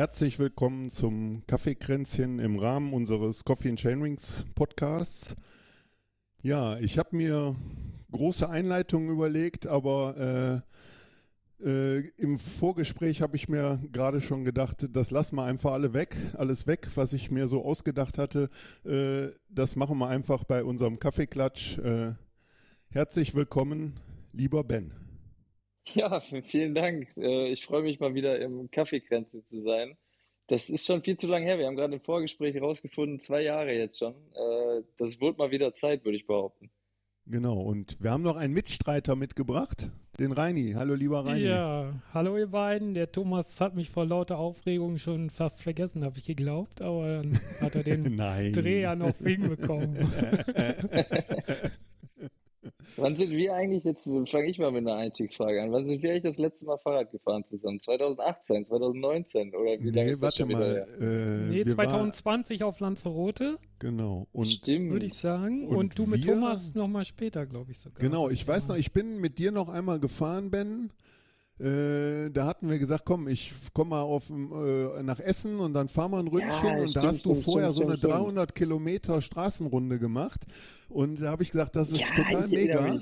Herzlich willkommen zum Kaffeekränzchen im Rahmen unseres Coffee and Chainrings Podcasts. Ja, ich habe mir große Einleitungen überlegt, aber äh, äh, im Vorgespräch habe ich mir gerade schon gedacht, das lassen wir einfach alle weg, alles weg, was ich mir so ausgedacht hatte. Äh, das machen wir einfach bei unserem Kaffeeklatsch. Äh, herzlich willkommen, lieber Ben. Ja, vielen Dank. Äh, ich freue mich mal wieder im Kaffeekränzchen zu sein. Das ist schon viel zu lange her. Wir haben gerade im Vorgespräch herausgefunden, zwei Jahre jetzt schon. Äh, das wird mal wieder Zeit, würde ich behaupten. Genau, und wir haben noch einen Mitstreiter mitgebracht, den Reini. Hallo, lieber Reini. Ja, hallo ihr beiden. Der Thomas hat mich vor lauter Aufregung schon fast vergessen, habe ich geglaubt, aber dann hat er den Dreh ja noch hinbekommen. Wann sind wir eigentlich, jetzt fange ich mal mit einer Einstiegsfrage an, wann sind wir eigentlich das letzte Mal Fahrrad gefahren zusammen? 2018, 2019 oder wie lange nee, ist das schon mal, äh, nee, 2020 war, auf Lanzarote. Genau. Und Stimmt. Würde ich sagen. Und, und du mit wir, Thomas nochmal später, glaube ich sogar. Genau, ich weiß noch, ich bin mit dir noch einmal gefahren, Ben. Äh, da hatten wir gesagt, komm, ich komme mal auf, äh, nach Essen und dann fahren wir ein Ründchen ja, und stimmt, da hast du vorher stimmt, so eine stimmt, 300 Kilometer Straßenrunde gemacht und da habe ich gesagt, das ist ja, total mega.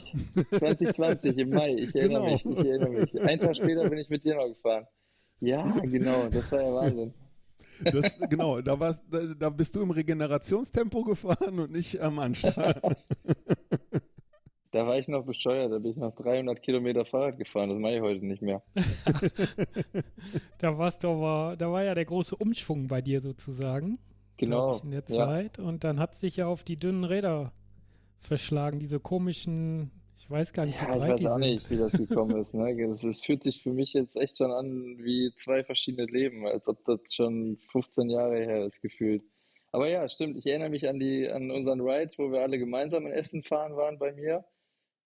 2020 im Mai, ich erinnere genau. mich, ich erinnere mich. Ein Tag später bin ich mit dir noch gefahren. Ja, genau, das war ja Wahnsinn. Das, genau, da, warst, da, da bist du im Regenerationstempo gefahren und nicht am Anstart. Da war ich noch bescheuert, da bin ich noch 300 Kilometer Fahrrad gefahren, das mache ich heute nicht mehr. da warst du aber, da war ja der große Umschwung bei dir sozusagen. Genau. Ich, in der Zeit. Ja. Und dann hat sich ja auf die dünnen Räder verschlagen, diese komischen, ich weiß gar nicht, wie ja, breit ich weiß auch nicht, wie das gekommen ist. Ne? Das, das, fühlt sich für mich jetzt echt schon an wie zwei verschiedene Leben, als ob das schon 15 Jahre her ist, gefühlt. Aber ja, stimmt. Ich erinnere mich an die, an unseren Ride, wo wir alle gemeinsam in Essen fahren waren bei mir.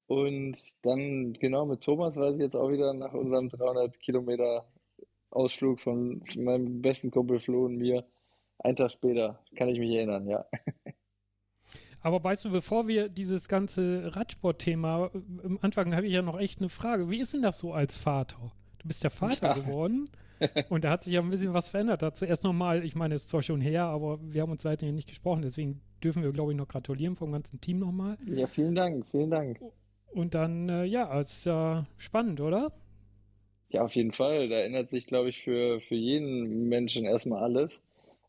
Und dann, genau, mit Thomas weiß ich jetzt auch wieder nach unserem 300 Kilometer Ausflug von meinem besten Kumpel Flo und mir. Ein Tag später, kann ich mich erinnern, ja. Aber weißt du, bevor wir dieses ganze Radsport-Thema, am Anfang habe ich ja noch echt eine Frage. Wie ist denn das so als Vater? Du bist ja Vater ja. geworden und da hat sich ja ein bisschen was verändert. Dazu erst nochmal, ich meine, es ist zwar schon her, aber wir haben uns seitdem nicht gesprochen, deswegen dürfen wir, glaube ich, noch gratulieren vom ganzen Team nochmal. Ja, vielen Dank, vielen Dank. Und dann, äh, ja, ist ja spannend, oder? Ja, auf jeden Fall. Da ändert sich, glaube ich, für, für jeden Menschen erstmal alles.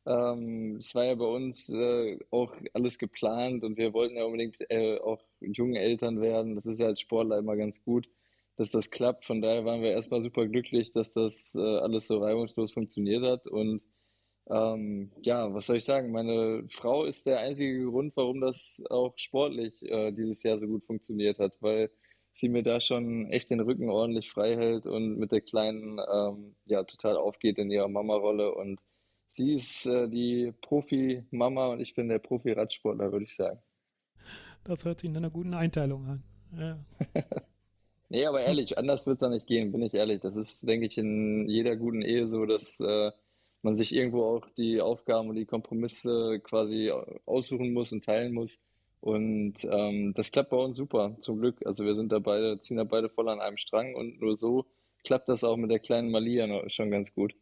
Ähm, es war ja bei uns äh, auch alles geplant und wir wollten ja unbedingt äh, auch junge Eltern werden. Das ist ja als Sportler immer ganz gut, dass das klappt. Von daher waren wir erstmal super glücklich, dass das äh, alles so reibungslos funktioniert hat. Und ähm, ja, was soll ich sagen? Meine Frau ist der einzige Grund, warum das auch sportlich äh, dieses Jahr so gut funktioniert hat, weil sie mir da schon echt den Rücken ordentlich frei hält und mit der Kleinen ähm, ja total aufgeht in ihrer Mama-Rolle. Und sie ist äh, die Profi-Mama und ich bin der Profi-Radsportler, würde ich sagen. Das hört sich in einer guten Einteilung an. Ja. nee, aber ehrlich, anders wird es da nicht gehen, bin ich ehrlich. Das ist, denke ich, in jeder guten Ehe so, dass äh, man sich irgendwo auch die Aufgaben und die Kompromisse quasi aussuchen muss und teilen muss. Und ähm, das klappt bei uns super, zum Glück. Also wir sind da beide, ziehen da beide voll an einem Strang und nur so klappt das auch mit der kleinen Malia schon ganz gut.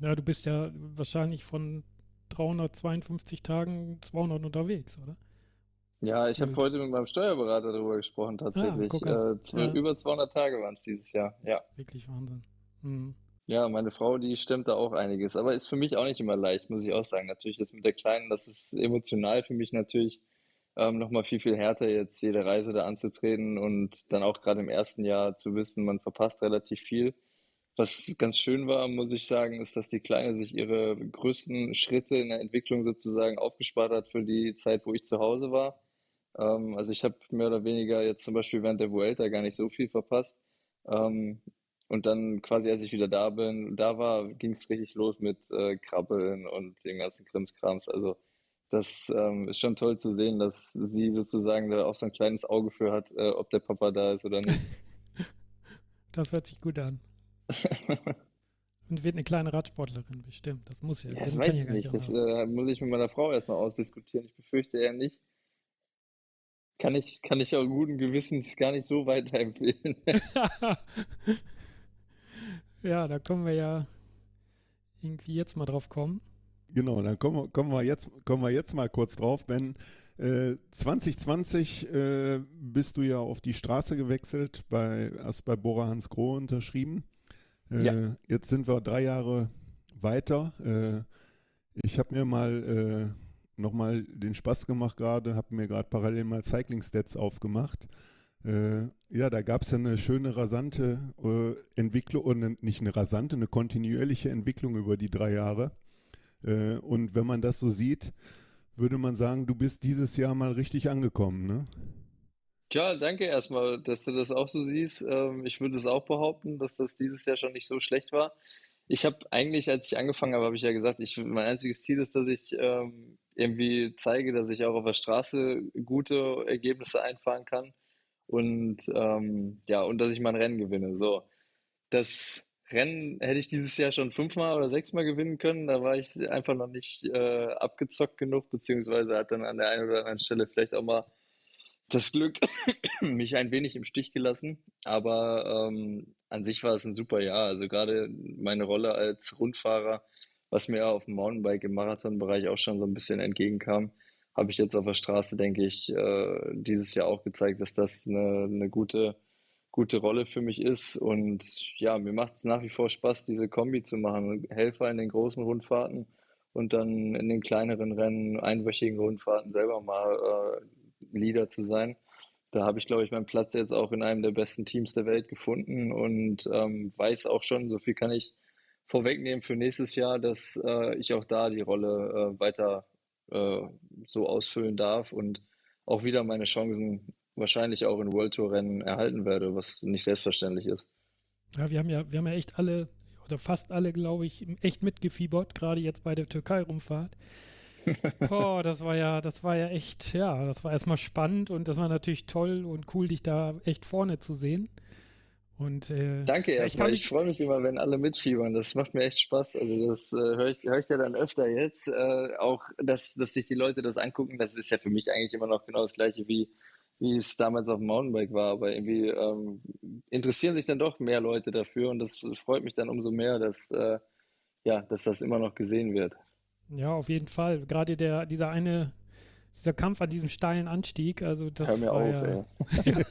Ja, du bist ja wahrscheinlich von 352 Tagen 200 unterwegs, oder? Ja, ich habe heute mit meinem Steuerberater darüber gesprochen, tatsächlich. Ah, äh, ja. Über 200 Tage waren es dieses Jahr, ja. Wirklich Wahnsinn. Mhm. Ja, meine Frau, die stemmt da auch einiges. Aber ist für mich auch nicht immer leicht, muss ich auch sagen. Natürlich jetzt mit der Kleinen, das ist emotional für mich natürlich ähm, nochmal viel, viel härter, jetzt jede Reise da anzutreten und dann auch gerade im ersten Jahr zu wissen, man verpasst relativ viel. Was ganz schön war, muss ich sagen, ist, dass die Kleine sich ihre größten Schritte in der Entwicklung sozusagen aufgespart hat für die Zeit, wo ich zu Hause war. Ähm, also ich habe mehr oder weniger jetzt zum Beispiel während der Vuelta gar nicht so viel verpasst. Ähm, und dann quasi, als ich wieder da bin, da war, ging es richtig los mit äh, Krabbeln und dem ganzen Krimskrams. Also das ähm, ist schon toll zu sehen, dass sie sozusagen da auch so ein kleines Auge für hat, äh, ob der Papa da ist oder nicht. das hört sich gut an. Und wird eine kleine Radsportlerin bestimmt. Das muss ja. ja das weiß ich nicht. Das äh, muss ich mit meiner Frau erst noch ausdiskutieren. Ich befürchte eher nicht. Kann ich, kann ich auch guten Gewissens gar nicht so weiterempfehlen. Ja, da kommen wir ja irgendwie jetzt mal drauf kommen. Genau, dann kommen, kommen, wir, jetzt, kommen wir jetzt mal kurz drauf, Ben. Äh, 2020 äh, bist du ja auf die Straße gewechselt, bei, hast bei Bora Hans Grohe unterschrieben. Äh, ja. Jetzt sind wir drei Jahre weiter. Äh, ich habe mir mal äh, nochmal den Spaß gemacht gerade, habe mir gerade parallel mal Cycling Stats aufgemacht. Äh, ja, da gab es ja eine schöne rasante äh, Entwicklung, und nicht eine rasante, eine kontinuierliche Entwicklung über die drei Jahre. Äh, und wenn man das so sieht, würde man sagen, du bist dieses Jahr mal richtig angekommen, ne? Tja, danke erstmal, dass du das auch so siehst. Ähm, ich würde es auch behaupten, dass das dieses Jahr schon nicht so schlecht war. Ich habe eigentlich, als ich angefangen habe, habe ich ja gesagt, ich, mein einziges Ziel ist, dass ich ähm, irgendwie zeige, dass ich auch auf der Straße gute Ergebnisse einfahren kann und ähm, ja, und dass ich mein Rennen gewinne. So, das Rennen hätte ich dieses Jahr schon fünfmal oder sechsmal gewinnen können. Da war ich einfach noch nicht äh, abgezockt genug, beziehungsweise hat dann an der einen oder anderen Stelle vielleicht auch mal das Glück mich ein wenig im Stich gelassen. Aber ähm, an sich war es ein super Jahr. Also gerade meine Rolle als Rundfahrer, was mir auf dem Mountainbike im Marathonbereich auch schon so ein bisschen entgegenkam, habe ich jetzt auf der Straße, denke ich, äh, dieses Jahr auch gezeigt, dass das eine, eine gute, gute Rolle für mich ist. Und ja, mir macht es nach wie vor Spaß, diese Kombi zu machen. Helfer in den großen Rundfahrten und dann in den kleineren Rennen, einwöchigen Rundfahrten selber mal äh, Leader zu sein da habe ich, glaube ich, meinen Platz jetzt auch in einem der besten Teams der Welt gefunden und ähm, weiß auch schon, so viel kann ich vorwegnehmen für nächstes Jahr, dass äh, ich auch da die Rolle äh, weiter äh, so ausfüllen darf und auch wieder meine Chancen wahrscheinlich auch in World Tour Rennen erhalten werde, was nicht selbstverständlich ist. Ja, wir haben ja, wir haben ja echt alle oder fast alle, glaube ich, echt mitgefiebert, gerade jetzt bei der Türkei-Rumfahrt. Boah, das war ja, das war ja echt, ja, das war erstmal spannend und das war natürlich toll und cool, dich da echt vorne zu sehen. Und, äh, Danke erstmal. Ich, ich freue mich immer, wenn alle mitfiebern. Das macht mir echt Spaß. Also das äh, höre ich, hör ich ja dann öfter jetzt. Äh, auch, dass, dass sich die Leute das angucken, das ist ja für mich eigentlich immer noch genau das gleiche, wie, wie es damals auf dem Mountainbike war. Aber irgendwie ähm, interessieren sich dann doch mehr Leute dafür und das freut mich dann umso mehr, dass, äh, ja, dass das immer noch gesehen wird. Ja, auf jeden Fall. Gerade der, dieser eine, dieser Kampf an diesem steilen Anstieg, also das Hör mir war auf, ja, ja.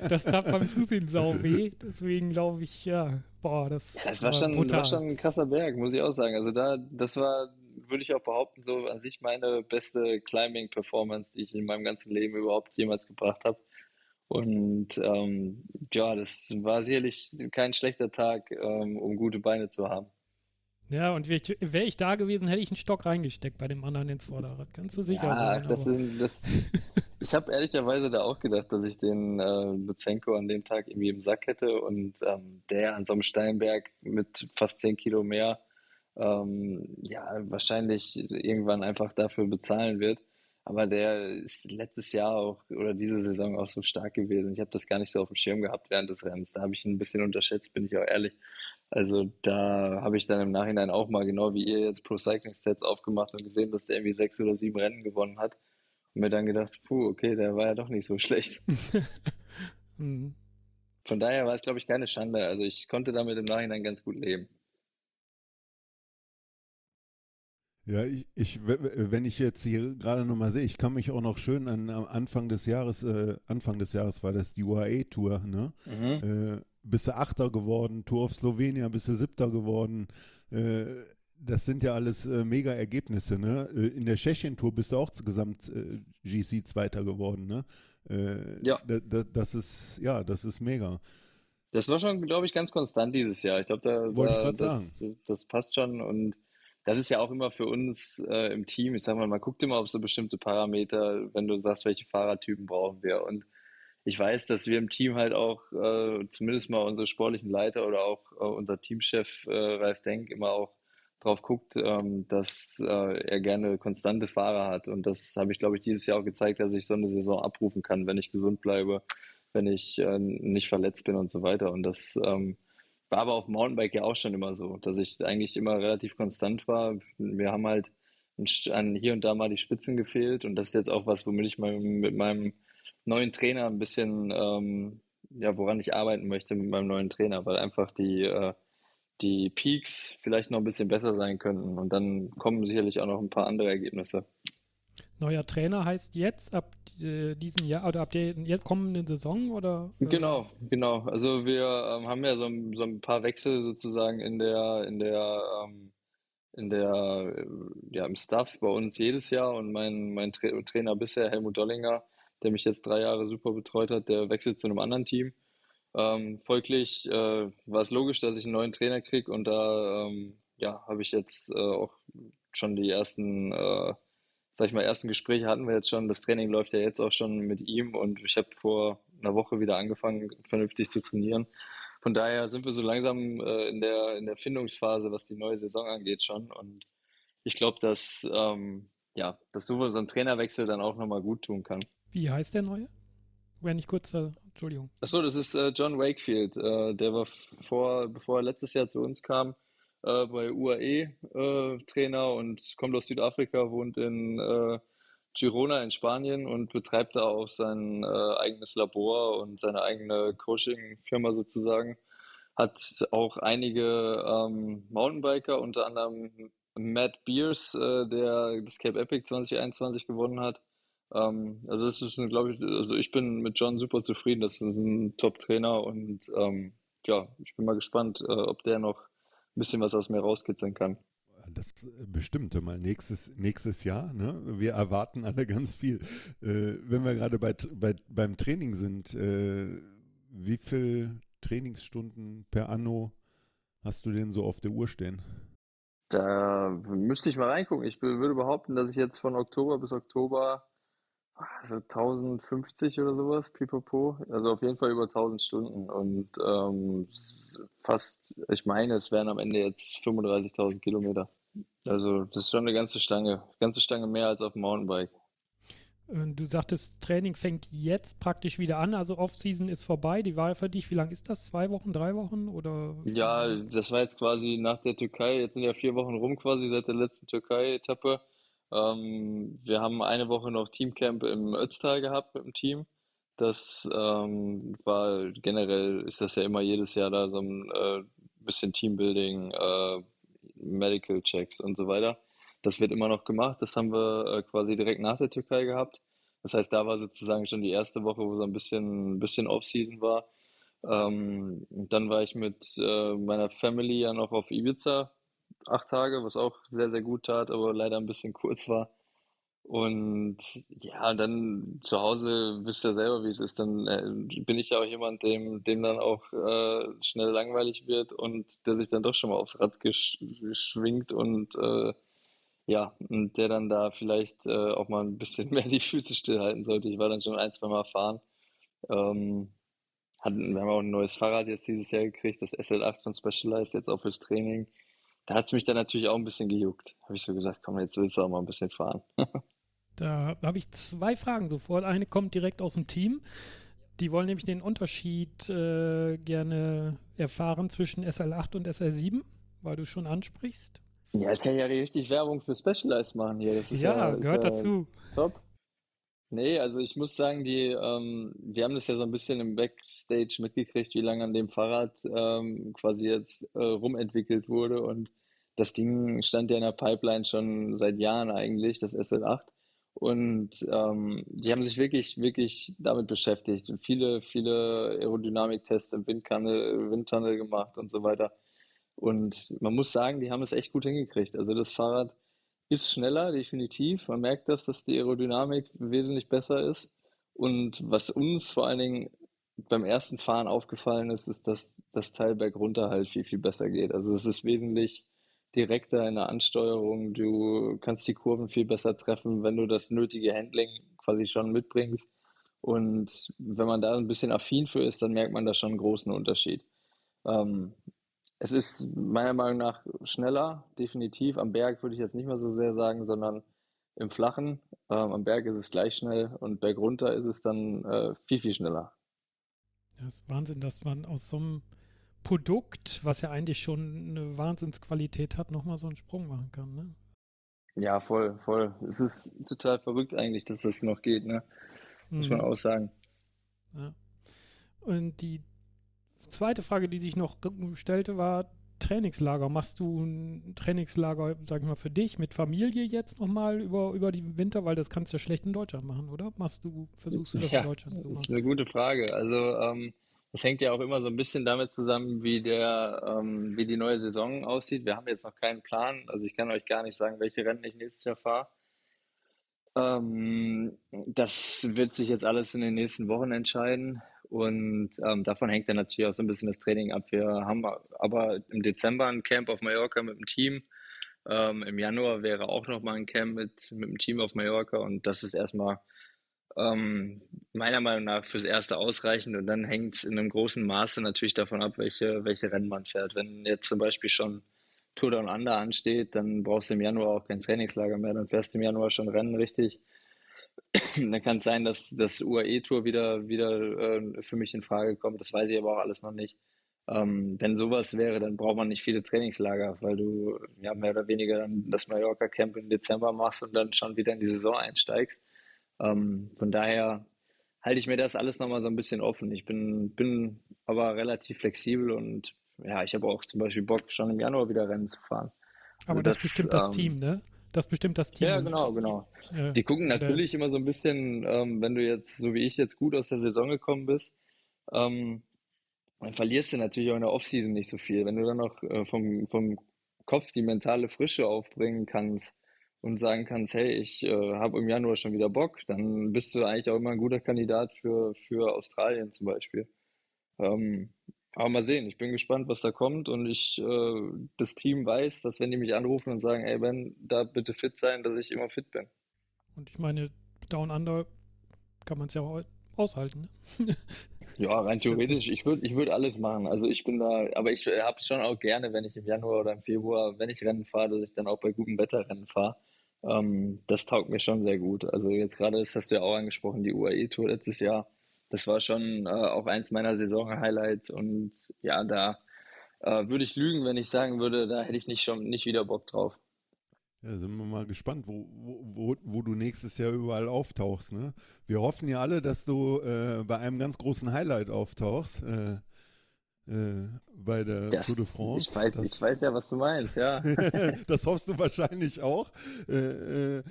das tat beim Zusehen sau weh. Deswegen glaube ich, ja, boah, das, ja, das war, schon, brutal. war schon ein krasser Berg, muss ich auch sagen. Also da, das war, würde ich auch behaupten, so an sich meine beste Climbing-Performance, die ich in meinem ganzen Leben überhaupt jemals gebracht habe. Und ähm, ja, das war sicherlich kein schlechter Tag, ähm, um gute Beine zu haben. Ja, und wäre ich, wär ich, da gewesen, hätte ich einen Stock reingesteckt bei dem anderen ins Vorderrad. Ganz du sicher ja, sein. Das sind, das, ich habe ehrlicherweise da auch gedacht, dass ich den äh, Bezenko an dem Tag irgendwie im Sack hätte und ähm, der an so einem Steinberg mit fast 10 Kilo mehr ähm, ja, wahrscheinlich irgendwann einfach dafür bezahlen wird. Aber der ist letztes Jahr auch oder diese Saison auch so stark gewesen. Ich habe das gar nicht so auf dem Schirm gehabt während des Rennens. Da habe ich ihn ein bisschen unterschätzt, bin ich auch ehrlich. Also da habe ich dann im Nachhinein auch mal genau wie ihr jetzt Pro Cycling Stats aufgemacht und gesehen, dass der irgendwie sechs oder sieben Rennen gewonnen hat. Und mir dann gedacht, puh, okay, der war ja doch nicht so schlecht. mhm. Von daher war es, glaube ich, keine Schande. Also ich konnte damit im Nachhinein ganz gut leben. Ja, ich, ich, wenn ich jetzt hier gerade nochmal sehe, ich kann mich auch noch schön an, am Anfang des Jahres, äh, Anfang des Jahres war das die UAE-Tour, ne? Mhm. Äh, bist du Achter geworden, Tour of Slowenien bist du Siebter geworden. Äh, das sind ja alles äh, mega Ergebnisse, ne? Äh, in der Tschechien-Tour bist du auch gesamt äh, GC Zweiter geworden, ne? Äh, ja. das ist, ja, das ist mega. Das war schon, glaube ich, ganz konstant dieses Jahr. Ich glaube, da, Wollte da ich das, sagen. das passt schon und das ist ja auch immer für uns äh, im Team. Ich sag mal, man guckt immer auf so bestimmte Parameter, wenn du sagst, welche Fahrertypen brauchen wir. Und ich weiß, dass wir im Team halt auch äh, zumindest mal unsere sportlichen Leiter oder auch äh, unser Teamchef äh, Ralf Denk immer auch drauf guckt, ähm, dass äh, er gerne konstante Fahrer hat. Und das habe ich, glaube ich, dieses Jahr auch gezeigt, dass ich so eine Saison abrufen kann, wenn ich gesund bleibe, wenn ich äh, nicht verletzt bin und so weiter. Und das ähm, war aber auf Mountainbike ja auch schon immer so, dass ich eigentlich immer relativ konstant war. Wir haben halt an hier und da mal die Spitzen gefehlt. Und das ist jetzt auch was, womit ich mal mit meinem neuen Trainer ein bisschen, ähm, ja, woran ich arbeiten möchte mit meinem neuen Trainer, weil einfach die, äh, die Peaks vielleicht noch ein bisschen besser sein könnten. Und dann kommen sicherlich auch noch ein paar andere Ergebnisse. Neuer Trainer heißt jetzt ab äh, diesem Jahr oder ab der jetzt kommenden Saison oder? Äh? Genau, genau. Also wir ähm, haben ja so, so, ein paar Wechsel sozusagen in der, in der, ähm, in der, ja, im Staff bei uns jedes Jahr und mein, mein Tra Trainer bisher, Helmut Dollinger, der mich jetzt drei Jahre super betreut hat, der wechselt zu einem anderen Team. Ähm, folglich äh, war es logisch, dass ich einen neuen Trainer kriege und da ähm, ja, habe ich jetzt äh, auch schon die ersten äh, sag ich mal, ersten Gespräche hatten wir jetzt schon. Das Training läuft ja jetzt auch schon mit ihm und ich habe vor einer Woche wieder angefangen, vernünftig zu trainieren. Von daher sind wir so langsam äh, in, der, in der Findungsphase, was die neue Saison angeht schon. Und ich glaube, dass, ähm, ja, dass so, ein Trainerwechsel dann auch nochmal gut tun kann. Wie heißt der neue? Wenn ich kurz, äh, Entschuldigung. Achso, das ist äh, John Wakefield. Äh, der war vor, bevor er letztes Jahr zu uns kam, äh, bei UAE äh, und kommt aus Südafrika, wohnt in Girona in Spanien und betreibt da auch sein eigenes Labor und seine eigene Coaching-Firma sozusagen. Hat auch einige ähm, Mountainbiker, unter anderem Matt Beers, der das Cape Epic 2021 gewonnen hat. Ähm, also das ist, glaube ich, also ich bin mit John super zufrieden. Das ist ein Top-Trainer und ähm, ja, ich bin mal gespannt, äh, ob der noch bisschen was aus mir rauskitzeln kann. Das äh, bestimmt mal nächstes, nächstes Jahr. Ne? Wir erwarten alle ganz viel. Äh, wenn wir gerade bei, bei, beim Training sind, äh, wie viele Trainingsstunden per Anno hast du denn so auf der Uhr stehen? Da müsste ich mal reingucken. Ich würde behaupten, dass ich jetzt von Oktober bis Oktober also 1050 oder sowas, pipapo. Also auf jeden Fall über 1000 Stunden und ähm, fast, ich meine, es wären am Ende jetzt 35.000 Kilometer. Also das ist schon eine ganze Stange, ganze Stange mehr als auf dem Mountainbike. Du sagtest, Training fängt jetzt praktisch wieder an, also Off-Season ist vorbei. Die war für dich, wie lange ist das? Zwei Wochen, drei Wochen oder? Ja, das war jetzt quasi nach der Türkei. Jetzt sind ja vier Wochen rum quasi seit der letzten Türkei-Etappe. Ähm, wir haben eine Woche noch Teamcamp im Ötztal gehabt mit dem Team. Das ähm, war generell ist das ja immer jedes Jahr da so ein äh, bisschen Teambuilding, äh, Medical Checks und so weiter. Das wird immer noch gemacht. Das haben wir äh, quasi direkt nach der Türkei gehabt. Das heißt, da war sozusagen schon die erste Woche, wo so ein bisschen, ein bisschen Off-Season war. Ähm, dann war ich mit äh, meiner Family ja noch auf Ibiza acht Tage, was auch sehr, sehr gut tat, aber leider ein bisschen kurz war. Und ja, dann zu Hause wisst ihr selber, wie es ist. Dann äh, bin ich ja auch jemand, dem, dem dann auch äh, schnell langweilig wird und der sich dann doch schon mal aufs Rad gesch geschwingt und äh, ja, und der dann da vielleicht äh, auch mal ein bisschen mehr die Füße stillhalten sollte. Ich war dann schon ein, zwei Mal fahren. Ähm, hatten, wir haben auch ein neues Fahrrad jetzt dieses Jahr gekriegt, das SL8 von Specialized, jetzt auch fürs Training da hat es mich dann natürlich auch ein bisschen gejuckt. Habe ich so gesagt, komm, jetzt willst du auch mal ein bisschen fahren. da habe ich zwei Fragen sofort. Eine kommt direkt aus dem Team. Die wollen nämlich den Unterschied äh, gerne erfahren zwischen SL8 und SL7, weil du schon ansprichst. Ja, jetzt kann ja richtig Werbung für Specialized machen hier. ja, ja, gehört ja dazu. Top. Nee, also ich muss sagen, die, ähm, wir haben das ja so ein bisschen im Backstage mitgekriegt, wie lange an dem Fahrrad ähm, quasi jetzt äh, rumentwickelt wurde. Und das Ding stand ja in der Pipeline schon seit Jahren eigentlich, das SL8. Und ähm, die haben sich wirklich, wirklich damit beschäftigt und viele, viele Aerodynamiktests im Windtunnel, Windtunnel gemacht und so weiter. Und man muss sagen, die haben es echt gut hingekriegt. Also das Fahrrad ist schneller, definitiv. Man merkt das, dass die Aerodynamik wesentlich besser ist. Und was uns vor allen Dingen beim ersten Fahren aufgefallen ist, ist, dass das Teil bergunter halt viel, viel besser geht. Also es ist wesentlich direkter in der Ansteuerung. Du kannst die Kurven viel besser treffen, wenn du das nötige Handling quasi schon mitbringst. Und wenn man da ein bisschen affin für ist, dann merkt man da schon einen großen Unterschied. Ähm, es ist meiner Meinung nach schneller, definitiv. Am Berg würde ich jetzt nicht mehr so sehr sagen, sondern im Flachen. Ähm, am Berg ist es gleich schnell und bergunter ist es dann äh, viel, viel schneller. Das ist Wahnsinn, dass man aus so einem Produkt, was ja eigentlich schon eine Wahnsinnsqualität hat, nochmal so einen Sprung machen kann. Ne? Ja, voll, voll. Es ist total verrückt eigentlich, dass das noch geht, ne? Muss mhm. man auch sagen. Ja. Und die zweite Frage, die sich noch stellte, war, Trainingslager? Machst du ein Trainingslager, sag ich mal, für dich mit Familie jetzt nochmal über, über die Winter, weil das kannst du ja schlecht in Deutschland machen, oder? Machst du, versuchst du das ja, in Deutschland zu machen? Das ist eine gute Frage. Also ähm, das hängt ja auch immer so ein bisschen damit zusammen, wie der, ähm, wie die neue Saison aussieht. Wir haben jetzt noch keinen Plan. Also ich kann euch gar nicht sagen, welche Rennen ich nächstes Jahr fahre. Ähm, das wird sich jetzt alles in den nächsten Wochen entscheiden. Und ähm, davon hängt dann natürlich auch so ein bisschen das Training ab. Wir haben aber im Dezember ein Camp auf Mallorca mit dem Team. Ähm, Im Januar wäre auch nochmal ein Camp mit, mit dem Team auf Mallorca. Und das ist erstmal ähm, meiner Meinung nach fürs Erste ausreichend. Und dann hängt es in einem großen Maße natürlich davon ab, welche, welche Rennen man fährt. Wenn jetzt zum Beispiel schon Tour Down Under ansteht, dann brauchst du im Januar auch kein Trainingslager mehr. Dann fährst du im Januar schon Rennen richtig. dann kann es sein, dass das UAE-Tour wieder, wieder äh, für mich in Frage kommt. Das weiß ich aber auch alles noch nicht. Ähm, wenn sowas wäre, dann braucht man nicht viele Trainingslager, weil du ja mehr oder weniger dann das Mallorca-Camp im Dezember machst und dann schon wieder in die Saison einsteigst. Ähm, von daher halte ich mir das alles nochmal so ein bisschen offen. Ich bin, bin aber relativ flexibel und ja, ich habe auch zum Beispiel Bock, schon im Januar wieder Rennen zu fahren. Aber also das, das, bestimmt das ähm, Team, ne? Das bestimmt das Team. Ja, genau, genau. Äh, die gucken natürlich der, immer so ein bisschen, ähm, wenn du jetzt, so wie ich jetzt gut aus der Saison gekommen bist, ähm, dann verlierst du natürlich auch in der Offseason nicht so viel. Wenn du dann noch äh, vom, vom Kopf die mentale Frische aufbringen kannst und sagen kannst, hey, ich äh, habe im Januar schon wieder Bock, dann bist du eigentlich auch immer ein guter Kandidat für, für Australien zum Beispiel. Ähm, aber mal sehen, ich bin gespannt, was da kommt und ich, äh, das Team weiß, dass wenn die mich anrufen und sagen, ey Ben, da bitte fit sein, dass ich immer fit bin. Und ich meine, Down Under kann man es ja auch aushalten. Ne? ja, rein theoretisch, ich würde ich würd alles machen. Also ich bin da, aber ich habe es schon auch gerne, wenn ich im Januar oder im Februar, wenn ich Rennen fahre, dass ich dann auch bei gutem Wetter Rennen fahre. Ähm, das taugt mir schon sehr gut. Also jetzt gerade, das hast du ja auch angesprochen, die UAE-Tour letztes Jahr das war schon äh, auch eins meiner Saison-Highlights und ja, da äh, würde ich lügen, wenn ich sagen würde, da hätte ich nicht schon nicht wieder Bock drauf. Ja, sind wir mal gespannt, wo, wo, wo du nächstes Jahr überall auftauchst. Ne? Wir hoffen ja alle, dass du äh, bei einem ganz großen Highlight auftauchst. Äh, äh, bei der das, Tour de France. Ich weiß, das, ich weiß ja, was du meinst, ja. das hoffst du wahrscheinlich auch. Äh,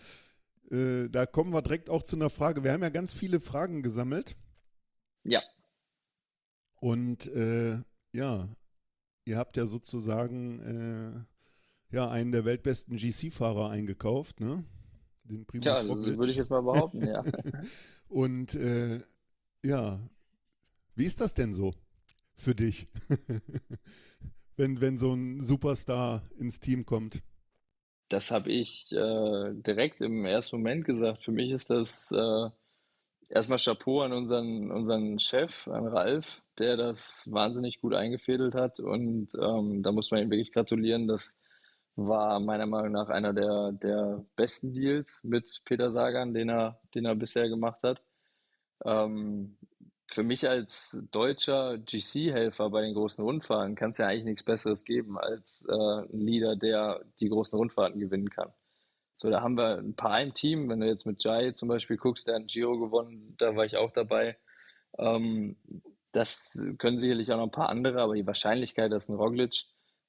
da kommen wir direkt auch zu einer Frage. Wir haben ja ganz viele Fragen gesammelt. Ja. Und äh, ja, ihr habt ja sozusagen äh, ja, einen der weltbesten GC-Fahrer eingekauft, ne? Den Primus ja, das würde ich jetzt mal behaupten, ja. Und äh, ja, wie ist das denn so für dich, wenn, wenn so ein Superstar ins Team kommt? Das habe ich äh, direkt im ersten Moment gesagt. Für mich ist das äh, erstmal Chapeau an unseren, unseren Chef, an Ralf, der das wahnsinnig gut eingefädelt hat. Und ähm, da muss man ihm wirklich gratulieren. Das war meiner Meinung nach einer der, der besten Deals mit Peter Sagan, den er, den er bisher gemacht hat. Ähm, für mich als deutscher GC-Helfer bei den großen Rundfahrten kann es ja eigentlich nichts Besseres geben als äh, ein Leader, der die großen Rundfahrten gewinnen kann. So, da haben wir ein paar im Team. Wenn du jetzt mit Jai zum Beispiel guckst, der hat Giro gewonnen, da war ich auch dabei. Ähm, das können sicherlich auch noch ein paar andere, aber die Wahrscheinlichkeit, dass ein Roglic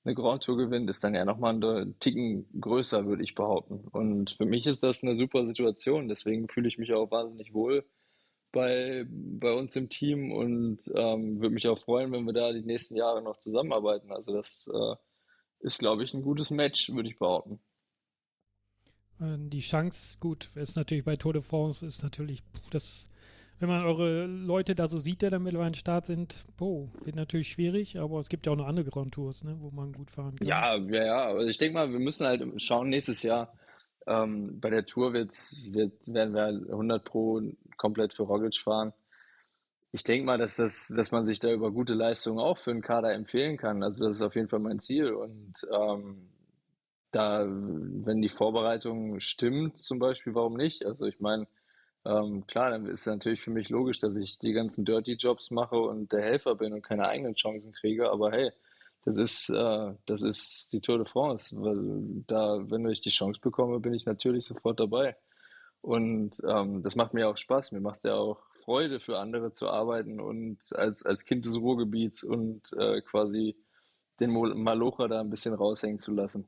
eine Grand Tour gewinnt, ist dann ja nochmal einen Ticken größer, würde ich behaupten. Und für mich ist das eine super Situation. Deswegen fühle ich mich auch wahnsinnig wohl bei, bei uns im Team und ähm, würde mich auch freuen, wenn wir da die nächsten Jahre noch zusammenarbeiten. Also das äh, ist, glaube ich, ein gutes Match, würde ich behaupten. Äh, die Chance, gut, ist natürlich bei Tour de France, ist natürlich, das, wenn man eure Leute da so sieht, die da mittlerweile Start sind, boah, wird natürlich schwierig, aber es gibt ja auch noch andere Grand Tours, ne, wo man gut fahren kann. Ja, ja, ja. Also ich denke mal, wir müssen halt schauen, nächstes Jahr ähm, bei der Tour wird, wird, werden wir 100 halt Pro komplett für Roglic fahren. Ich denke mal, dass, das, dass man sich da über gute Leistungen auch für einen Kader empfehlen kann. Also das ist auf jeden Fall mein Ziel und ähm, da, wenn die Vorbereitung stimmt, zum Beispiel, warum nicht? Also ich meine, ähm, klar, dann ist es natürlich für mich logisch, dass ich die ganzen Dirty-Jobs mache und der Helfer bin und keine eigenen Chancen kriege, aber hey, das ist, äh, das ist die Tour de France. Da, wenn ich die Chance bekomme, bin ich natürlich sofort dabei. Und ähm, das macht mir auch Spaß. Mir macht es ja auch Freude, für andere zu arbeiten und als, als Kind des Ruhrgebiets und äh, quasi den Malocher da ein bisschen raushängen zu lassen.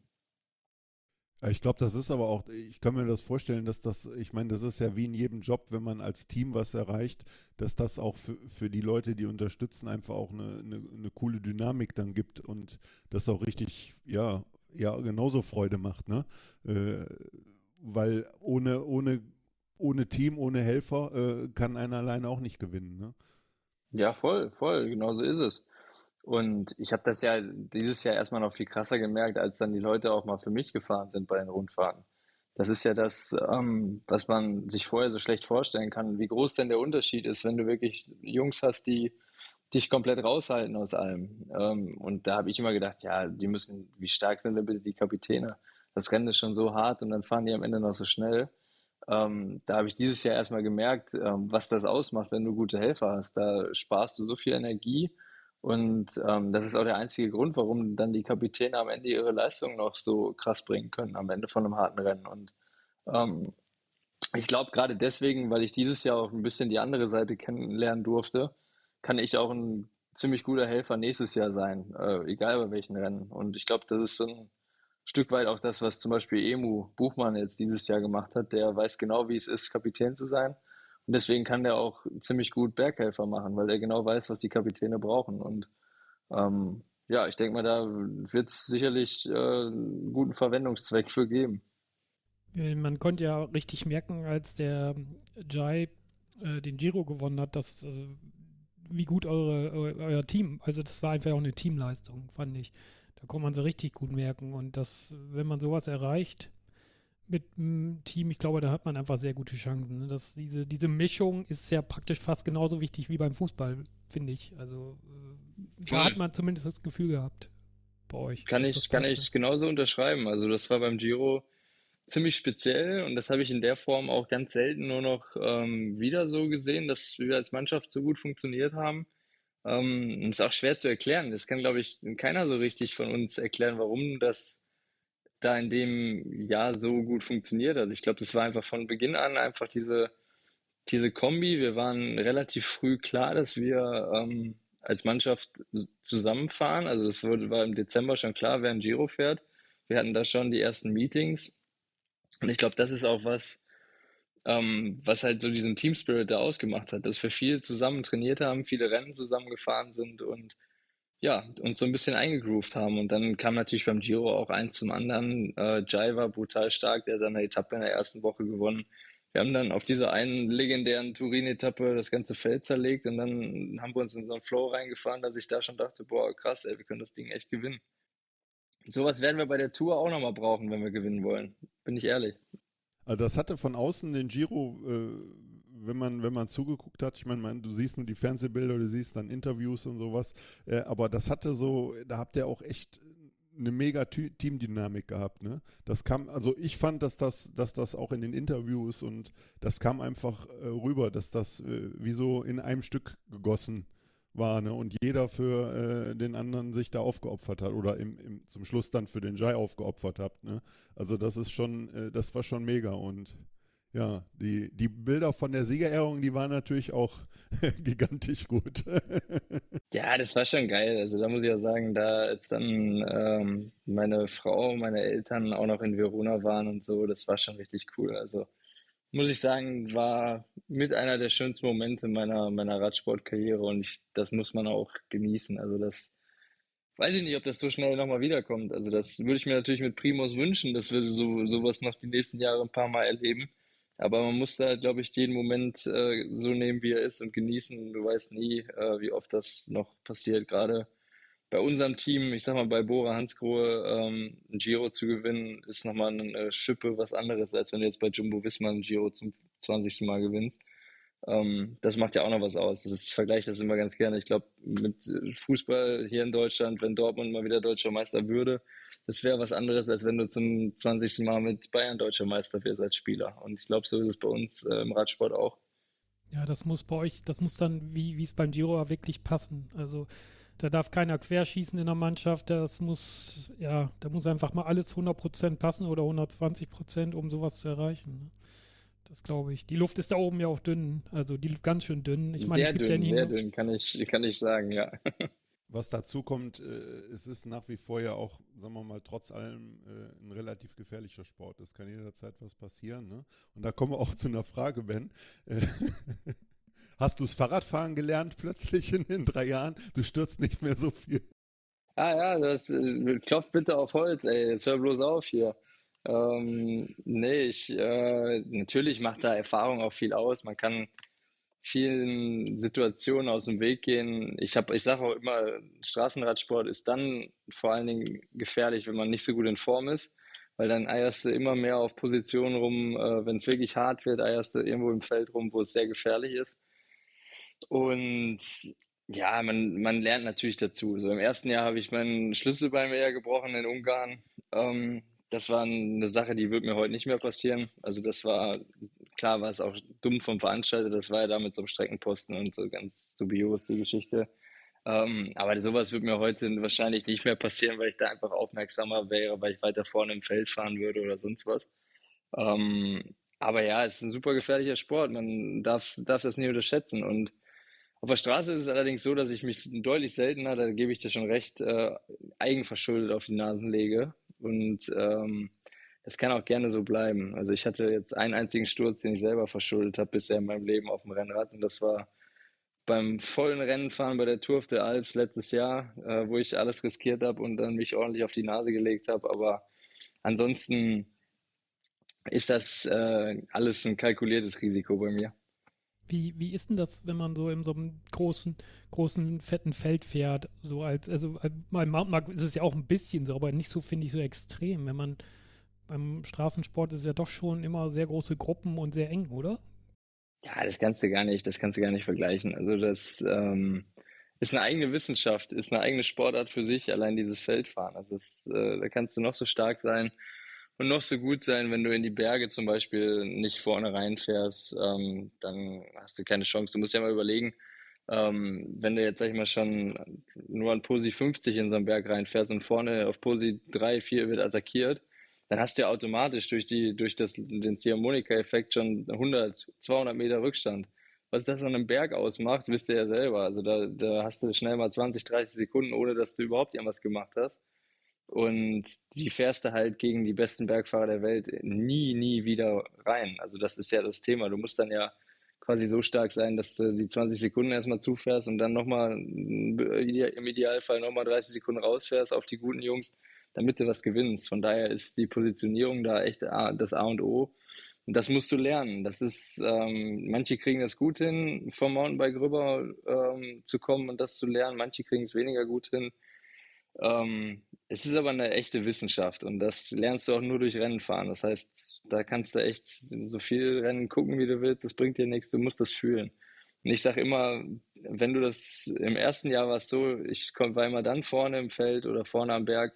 Ich glaube, das ist aber auch, ich kann mir das vorstellen, dass das, ich meine, das ist ja wie in jedem Job, wenn man als Team was erreicht, dass das auch für, für die Leute, die unterstützen, einfach auch eine, eine, eine coole Dynamik dann gibt und das auch richtig, ja, ja, genauso Freude macht, ne? Äh, weil ohne, ohne, ohne Team, ohne Helfer äh, kann einer alleine auch nicht gewinnen, ne? Ja, voll, voll, genau so ist es. Und ich habe das ja dieses Jahr erstmal noch viel krasser gemerkt, als dann die Leute auch mal für mich gefahren sind bei den Rundfahrten. Das ist ja das, ähm, was man sich vorher so schlecht vorstellen kann, wie groß denn der Unterschied ist, wenn du wirklich Jungs hast, die dich komplett raushalten aus allem. Ähm, und da habe ich immer gedacht, ja, die müssen, wie stark sind denn bitte die Kapitäne? Das Rennen ist schon so hart und dann fahren die am Ende noch so schnell. Ähm, da habe ich dieses Jahr erstmal gemerkt, ähm, was das ausmacht, wenn du gute Helfer hast. Da sparst du so viel Energie und ähm, das ist auch der einzige Grund, warum dann die Kapitäne am Ende ihre Leistung noch so krass bringen können, am Ende von einem harten Rennen. Und ähm, ich glaube, gerade deswegen, weil ich dieses Jahr auch ein bisschen die andere Seite kennenlernen durfte, kann ich auch ein ziemlich guter Helfer nächstes Jahr sein, äh, egal bei welchen Rennen. Und ich glaube, das ist so ein Stück weit auch das, was zum Beispiel Emu Buchmann jetzt dieses Jahr gemacht hat. Der weiß genau, wie es ist, Kapitän zu sein und deswegen kann der auch ziemlich gut Berghelfer machen, weil er genau weiß, was die Kapitäne brauchen. Und ähm, ja, ich denke mal, da wird es sicherlich äh, einen guten Verwendungszweck für geben. Äh, man konnte ja richtig merken, als der Jai äh, den Giro gewonnen hat, dass also, wie gut eure, eu, euer Team, also das war einfach auch eine Teamleistung, fand ich. Da konnte man so richtig gut merken. Und dass, wenn man sowas erreicht, mit einem Team, ich glaube, da hat man einfach sehr gute Chancen. Ne? Das, diese, diese Mischung ist ja praktisch fast genauso wichtig wie beim Fußball, finde ich. Also äh, da hat man zumindest das Gefühl gehabt bei euch. Kann ich, kann ich genauso unterschreiben. Also das war beim Giro ziemlich speziell und das habe ich in der Form auch ganz selten nur noch ähm, wieder so gesehen, dass wir als Mannschaft so gut funktioniert haben. Ähm, ist auch schwer zu erklären. Das kann, glaube ich, keiner so richtig von uns erklären, warum das da in dem Jahr so gut funktioniert hat. Ich glaube, das war einfach von Beginn an einfach diese, diese Kombi. Wir waren relativ früh klar, dass wir ähm, als Mannschaft zusammenfahren. Also das war im Dezember schon klar, wer ein Giro fährt. Wir hatten da schon die ersten Meetings. Und ich glaube, das ist auch was, ähm, was halt so diesen Team Spirit da ausgemacht hat, dass wir viel zusammen trainiert haben, viele Rennen zusammen gefahren sind und ja, uns so ein bisschen eingegroovt haben. Und dann kam natürlich beim Giro auch eins zum anderen. Äh, Jai war brutal stark, der hat seine Etappe in der ersten Woche gewonnen. Wir haben dann auf dieser einen legendären Turin-Etappe das ganze Feld zerlegt und dann haben wir uns in so einen Flow reingefahren, dass ich da schon dachte, boah, krass, ey, wir können das Ding echt gewinnen. Sowas werden wir bei der Tour auch nochmal brauchen, wenn wir gewinnen wollen. Bin ich ehrlich. Also das hatte von außen den Giro äh, wenn man, wenn man zugeguckt hat, ich meine, man, du siehst nur die Fernsehbilder, du siehst dann Interviews und sowas, äh, aber das hatte so, da habt ihr auch echt eine mega Teamdynamik gehabt, ne? Das kam, also ich fand, dass das, dass das auch in den Interviews und das kam einfach äh, rüber, dass das äh, wie so in einem Stück gegossen war, ne? Und jeder für äh, den anderen sich da aufgeopfert hat oder im, im, zum Schluss dann für den Jai aufgeopfert hat, ne? Also das ist schon, äh, das war schon mega und ja, die, die Bilder von der Siegerehrung, die waren natürlich auch gigantisch gut. ja, das war schon geil. Also da muss ich ja sagen, da als dann ähm, meine Frau, meine Eltern auch noch in Verona waren und so, das war schon richtig cool. Also muss ich sagen, war mit einer der schönsten Momente meiner, meiner Radsportkarriere und ich, das muss man auch genießen. Also das weiß ich nicht, ob das so schnell nochmal wiederkommt. Also das würde ich mir natürlich mit Primus wünschen, dass wir so sowas noch die nächsten Jahre ein paar Mal erleben. Aber man muss da, glaube ich, jeden Moment äh, so nehmen, wie er ist und genießen. Du weißt nie, äh, wie oft das noch passiert. Gerade bei unserem Team, ich sag mal, bei Bora Hansgrohe ähm, ein Giro zu gewinnen, ist nochmal eine Schippe was anderes, als wenn du jetzt bei Jumbo Wismar ein Giro zum 20. Mal gewinnst. Ähm, das macht ja auch noch was aus. Das ist, ich vergleiche das immer ganz gerne. Ich glaube, mit Fußball hier in Deutschland, wenn Dortmund mal wieder deutscher Meister würde, das wäre was anderes, als wenn du zum 20. Mal mit Bayern deutscher Meister wirst als Spieler. Und ich glaube, so ist es bei uns äh, im Radsport auch. Ja, das muss bei euch, das muss dann, wie es beim Giro wirklich passen. Also da darf keiner querschießen in der Mannschaft. Das muss, ja, da muss einfach mal alles 100% passen oder 120%, um sowas zu erreichen. Ne? Das glaube ich. Die Luft ist da oben ja auch dünn, also die ganz schön dünn. Ich meine, sehr es gibt dünn, ja sehr dünn, kann ich, kann ich sagen, ja. Was dazu kommt, äh, es ist nach wie vor ja auch, sagen wir mal, trotz allem äh, ein relativ gefährlicher Sport. Es kann jederzeit was passieren. Ne? Und da kommen wir auch zu einer Frage, Ben. Äh, hast du das Fahrradfahren gelernt plötzlich in den drei Jahren? Du stürzt nicht mehr so viel. Ah ja, das äh, klopft bitte auf Holz, ey. Jetzt hör bloß auf hier. Ähm, nee, ich, äh, natürlich macht da Erfahrung auch viel aus. Man kann vielen Situationen aus dem Weg gehen. Ich habe, ich sage auch immer, Straßenradsport ist dann vor allen Dingen gefährlich, wenn man nicht so gut in Form ist, weil dann eierst du immer mehr auf Positionen rum. Äh, wenn es wirklich hart wird, eierst du irgendwo im Feld rum, wo es sehr gefährlich ist. Und ja, man, man lernt natürlich dazu. So im ersten Jahr habe ich meinen Schlüsselbein eher gebrochen in Ungarn. Ähm, das war eine Sache, die wird mir heute nicht mehr passieren. Also das war Klar war es auch dumm vom Veranstalter, das war ja da mit so einem Streckenposten und so ganz dubios die Geschichte. Ähm, aber sowas wird mir heute wahrscheinlich nicht mehr passieren, weil ich da einfach aufmerksamer wäre, weil ich weiter vorne im Feld fahren würde oder sonst was. Ähm, aber ja, es ist ein super gefährlicher Sport. Man darf, darf das nie unterschätzen. Und auf der Straße ist es allerdings so, dass ich mich deutlich seltener, da gebe ich dir schon recht, äh, eigenverschuldet auf die Nasen lege. Und ähm, das kann auch gerne so bleiben. Also ich hatte jetzt einen einzigen Sturz, den ich selber verschuldet habe bisher in meinem Leben auf dem Rennrad und das war beim vollen Rennenfahren bei der Tour of the Alps letztes Jahr, äh, wo ich alles riskiert habe und dann mich ordentlich auf die Nase gelegt habe. Aber ansonsten ist das äh, alles ein kalkuliertes Risiko bei mir. Wie, wie ist denn das, wenn man so in so einem großen, großen, fetten Feld fährt? So als, also äh, beim Mountainbike ist es ja auch ein bisschen so, aber nicht so, finde ich, so extrem. Wenn man beim Straßensport ist ja doch schon immer sehr große Gruppen und sehr eng, oder? Ja, das kannst du gar nicht, das kannst du gar nicht vergleichen. Also das ähm, ist eine eigene Wissenschaft, ist eine eigene Sportart für sich, allein dieses Feldfahren. Also das, äh, da kannst du noch so stark sein und noch so gut sein, wenn du in die Berge zum Beispiel nicht vorne reinfährst, ähm, dann hast du keine Chance. Du musst ja mal überlegen, ähm, wenn du jetzt, sag ich mal, schon nur an Posi 50 in so einen Berg reinfährst und vorne auf Posi 3, 4 wird attackiert, dann hast du ja automatisch durch, die, durch das, den Ziehharmonika-Effekt schon 100, 200 Meter Rückstand. Was das an einem Berg ausmacht, wisst ihr ja selber. Also da, da hast du schnell mal 20, 30 Sekunden, ohne dass du überhaupt irgendwas gemacht hast. Und die fährst du halt gegen die besten Bergfahrer der Welt nie, nie wieder rein. Also das ist ja das Thema. Du musst dann ja quasi so stark sein, dass du die 20 Sekunden erstmal zufährst und dann nochmal im Idealfall nochmal 30 Sekunden rausfährst auf die guten Jungs damit du was gewinnst. Von daher ist die Positionierung da echt das A und O. Und das musst du lernen. Das ist, ähm, manche kriegen das gut hin, vom Mountainbike rüber ähm, zu kommen und das zu lernen. Manche kriegen es weniger gut hin. Ähm, es ist aber eine echte Wissenschaft und das lernst du auch nur durch Rennen fahren. Das heißt, da kannst du echt so viel Rennen gucken, wie du willst. Das bringt dir nichts. Du musst das fühlen. Und ich sage immer, wenn du das im ersten Jahr warst so, ich war immer dann vorne im Feld oder vorne am Berg,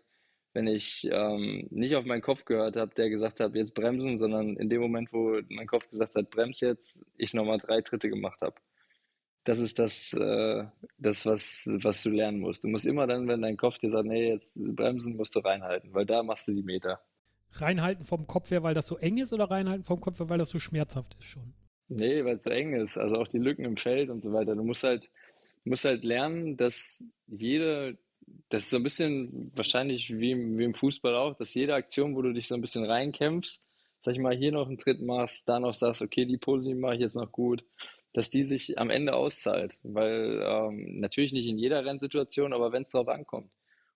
wenn ich ähm, nicht auf meinen Kopf gehört habe, der gesagt hat, jetzt bremsen, sondern in dem Moment, wo mein Kopf gesagt hat, brems jetzt, ich nochmal drei Tritte gemacht habe. Das ist das, äh, das was, was du lernen musst. Du musst immer dann, wenn dein Kopf dir sagt, nee, jetzt bremsen, musst du reinhalten, weil da machst du die Meter. Reinhalten vom Kopf her, weil das so eng ist oder reinhalten vom Kopf her, weil das so schmerzhaft ist schon? Nee, weil es so eng ist. Also auch die Lücken im Feld und so weiter. Du musst halt, musst halt lernen, dass jede das ist so ein bisschen wahrscheinlich wie im, wie im Fußball auch, dass jede Aktion, wo du dich so ein bisschen reinkämpfst, sag ich mal, hier noch einen Tritt machst, da noch sagst, okay, die Pose mache ich jetzt noch gut, dass die sich am Ende auszahlt. Weil ähm, natürlich nicht in jeder Rennsituation, aber wenn es darauf ankommt.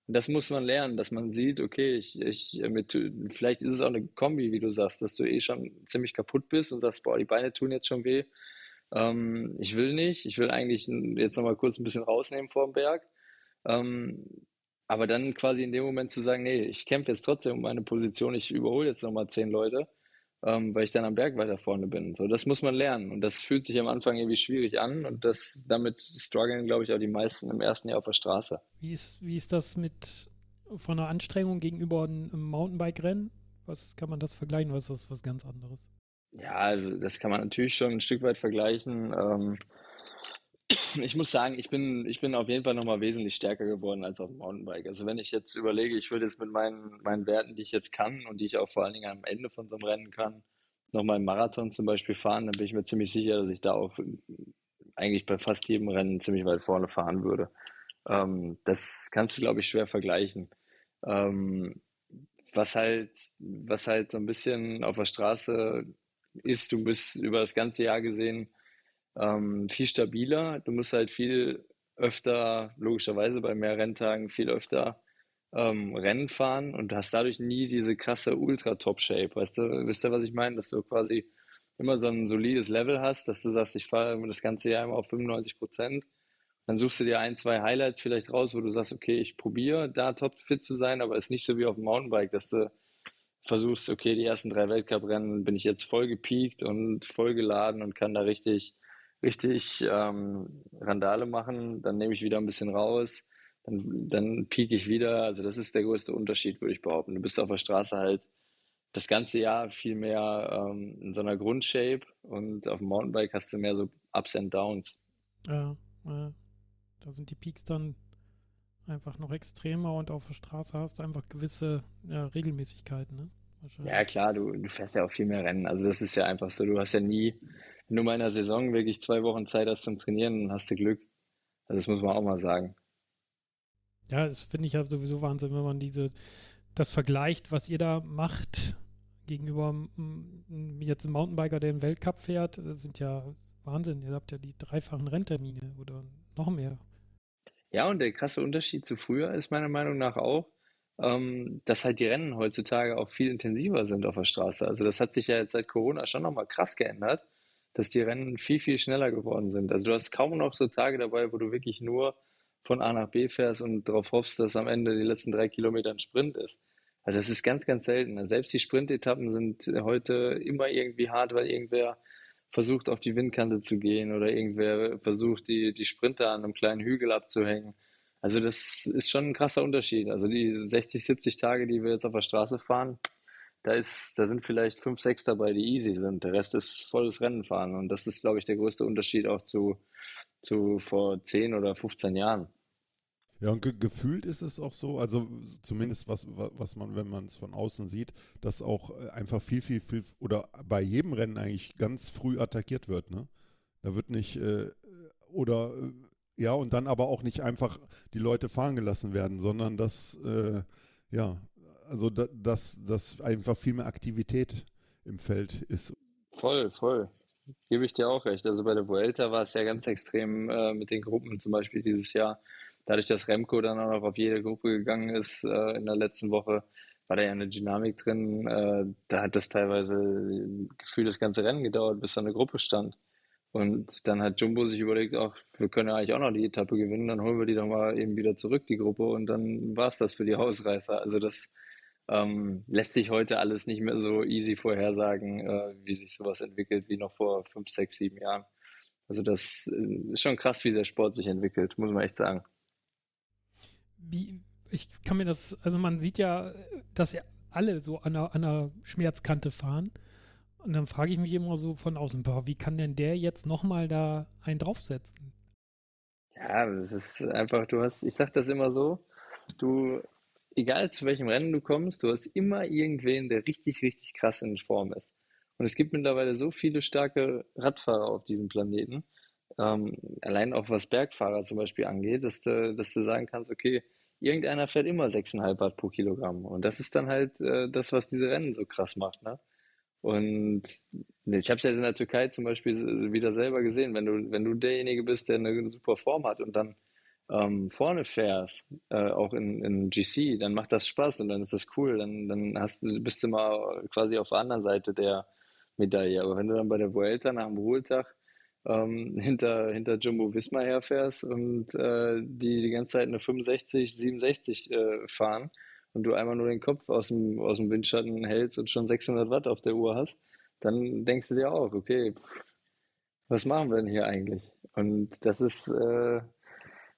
Und das muss man lernen, dass man sieht, okay, ich, ich mit, vielleicht ist es auch eine Kombi, wie du sagst, dass du eh schon ziemlich kaputt bist und sagst, boah, die Beine tun jetzt schon weh. Ähm, ich will nicht, ich will eigentlich jetzt nochmal kurz ein bisschen rausnehmen vor dem Berg. Ähm, aber dann quasi in dem Moment zu sagen, nee, ich kämpfe jetzt trotzdem um meine Position, ich überhole jetzt nochmal zehn Leute, ähm, weil ich dann am Berg weiter vorne bin. So, das muss man lernen. Und das fühlt sich am Anfang irgendwie schwierig an. Und das, damit strugglen, glaube ich, auch die meisten im ersten Jahr auf der Straße. Wie ist, wie ist das mit von der Anstrengung gegenüber einem Mountainbike-Rennen? Was kann man das vergleichen oder ist das was ganz anderes? Ja, also das kann man natürlich schon ein Stück weit vergleichen. Ähm, ich muss sagen, ich bin, ich bin auf jeden Fall nochmal wesentlich stärker geworden als auf dem Mountainbike. Also wenn ich jetzt überlege, ich würde jetzt mit meinen, meinen Werten, die ich jetzt kann und die ich auch vor allen Dingen am Ende von so einem Rennen kann, nochmal einen Marathon zum Beispiel fahren, dann bin ich mir ziemlich sicher, dass ich da auch eigentlich bei fast jedem Rennen ziemlich weit vorne fahren würde. Ähm, das kannst du, glaube ich, schwer vergleichen. Ähm, was halt, was halt so ein bisschen auf der Straße ist, du bist über das ganze Jahr gesehen ähm, viel stabiler. Du musst halt viel öfter, logischerweise bei mehr Renntagen, viel öfter ähm, Rennen fahren und hast dadurch nie diese krasse Ultra-Top-Shape. Weißt du, wisst ihr, was ich meine? Dass du quasi immer so ein solides Level hast, dass du sagst, ich fahre das ganze Jahr immer auf 95 Prozent. Dann suchst du dir ein, zwei Highlights vielleicht raus, wo du sagst, okay, ich probiere da topfit zu sein, aber es ist nicht so wie auf dem Mountainbike, dass du versuchst, okay, die ersten drei Weltcuprennen bin ich jetzt voll gepiekt und voll geladen und kann da richtig, richtig ähm, Randale machen. Dann nehme ich wieder ein bisschen raus, dann, dann piek ich wieder. Also das ist der größte Unterschied, würde ich behaupten. Du bist auf der Straße halt das ganze Jahr viel mehr ähm, in so einer Grundshape und auf dem Mountainbike hast du mehr so Ups and Downs. Ja, ja. Da sind die Peaks dann einfach noch extremer und auf der Straße hast du einfach gewisse ja, Regelmäßigkeiten, ne? Ja, klar, du, du fährst ja auch viel mehr Rennen. Also das ist ja einfach so, du hast ja nie, wenn du mal in einer Saison wirklich zwei Wochen Zeit hast zum Trainieren, dann hast du Glück. Also das muss man auch mal sagen. Ja, das finde ich ja sowieso Wahnsinn, wenn man diese, das vergleicht, was ihr da macht gegenüber jetzt einem Mountainbiker, der im Weltcup fährt. Das sind ja Wahnsinn. Ihr habt ja die dreifachen Renntermine oder noch mehr. Ja, und der krasse Unterschied zu früher ist meiner Meinung nach auch, ähm, dass halt die Rennen heutzutage auch viel intensiver sind auf der Straße. Also das hat sich ja jetzt seit Corona schon nochmal krass geändert, dass die Rennen viel, viel schneller geworden sind. Also du hast kaum noch so Tage dabei, wo du wirklich nur von A nach B fährst und darauf hoffst, dass am Ende die letzten drei Kilometer ein Sprint ist. Also das ist ganz, ganz selten. Also selbst die Sprintetappen sind heute immer irgendwie hart, weil irgendwer versucht, auf die Windkante zu gehen oder irgendwer versucht, die, die Sprinter an einem kleinen Hügel abzuhängen. Also das ist schon ein krasser Unterschied. Also die 60, 70 Tage, die wir jetzt auf der Straße fahren, da ist, da sind vielleicht fünf, sechs dabei, die easy sind. Der Rest ist volles Rennen fahren. Und das ist, glaube ich, der größte Unterschied auch zu, zu vor 10 oder 15 Jahren. Ja, und ge gefühlt ist es auch so, also zumindest was, was man, wenn man es von außen sieht, dass auch äh, einfach viel, viel, viel oder bei jedem Rennen eigentlich ganz früh attackiert wird, ne? Da wird nicht, äh, oder äh, ja, und dann aber auch nicht einfach die Leute fahren gelassen werden, sondern dass, äh, ja, also da, dass, dass einfach viel mehr Aktivität im Feld ist. Voll, voll. Gebe ich dir auch recht. Also bei der Vuelta war es ja ganz extrem äh, mit den Gruppen zum Beispiel dieses Jahr dadurch, dass Remco dann auch noch auf jede Gruppe gegangen ist äh, in der letzten Woche, war da ja eine Dynamik drin. Äh, da hat das teilweise gefühlt das ganze Rennen gedauert, bis da eine Gruppe stand. Und dann hat Jumbo sich überlegt, ach, wir können ja eigentlich auch noch die Etappe gewinnen, dann holen wir die doch mal eben wieder zurück, die Gruppe, und dann war es das für die Hausreißer. Also das ähm, lässt sich heute alles nicht mehr so easy vorhersagen, äh, wie sich sowas entwickelt, wie noch vor fünf, sechs, sieben Jahren. Also das äh, ist schon krass, wie der Sport sich entwickelt, muss man echt sagen wie, ich kann mir das, also man sieht ja, dass ja alle so an einer, an einer Schmerzkante fahren. Und dann frage ich mich immer so von außen, boah, wie kann denn der jetzt nochmal da einen draufsetzen? Ja, das ist einfach, du hast, ich sag das immer so, du, egal zu welchem Rennen du kommst, du hast immer irgendwen, der richtig, richtig krass in Form ist. Und es gibt mittlerweile so viele starke Radfahrer auf diesem Planeten, ähm, allein auch was Bergfahrer zum Beispiel angeht, dass du, dass du sagen kannst, okay, irgendeiner fährt immer 6,5 Watt pro Kilogramm. Und das ist dann halt äh, das, was diese Rennen so krass macht. Ne? Und ich habe es ja in der Türkei zum Beispiel wieder selber gesehen, wenn du, wenn du derjenige bist, der eine super Form hat und dann ähm, vorne fährst, äh, auch in, in GC, dann macht das Spaß und dann ist das cool. Dann, dann hast, bist du mal quasi auf der anderen Seite der Medaille. Aber wenn du dann bei der Vuelta nach dem Ruhetag ähm, hinter, hinter Jumbo Visma herfährst und äh, die die ganze Zeit eine 65, 67 äh, fahren und du einmal nur den Kopf aus dem, aus dem Windschatten hältst und schon 600 Watt auf der Uhr hast, dann denkst du dir auch, okay, was machen wir denn hier eigentlich? Und das ist, äh,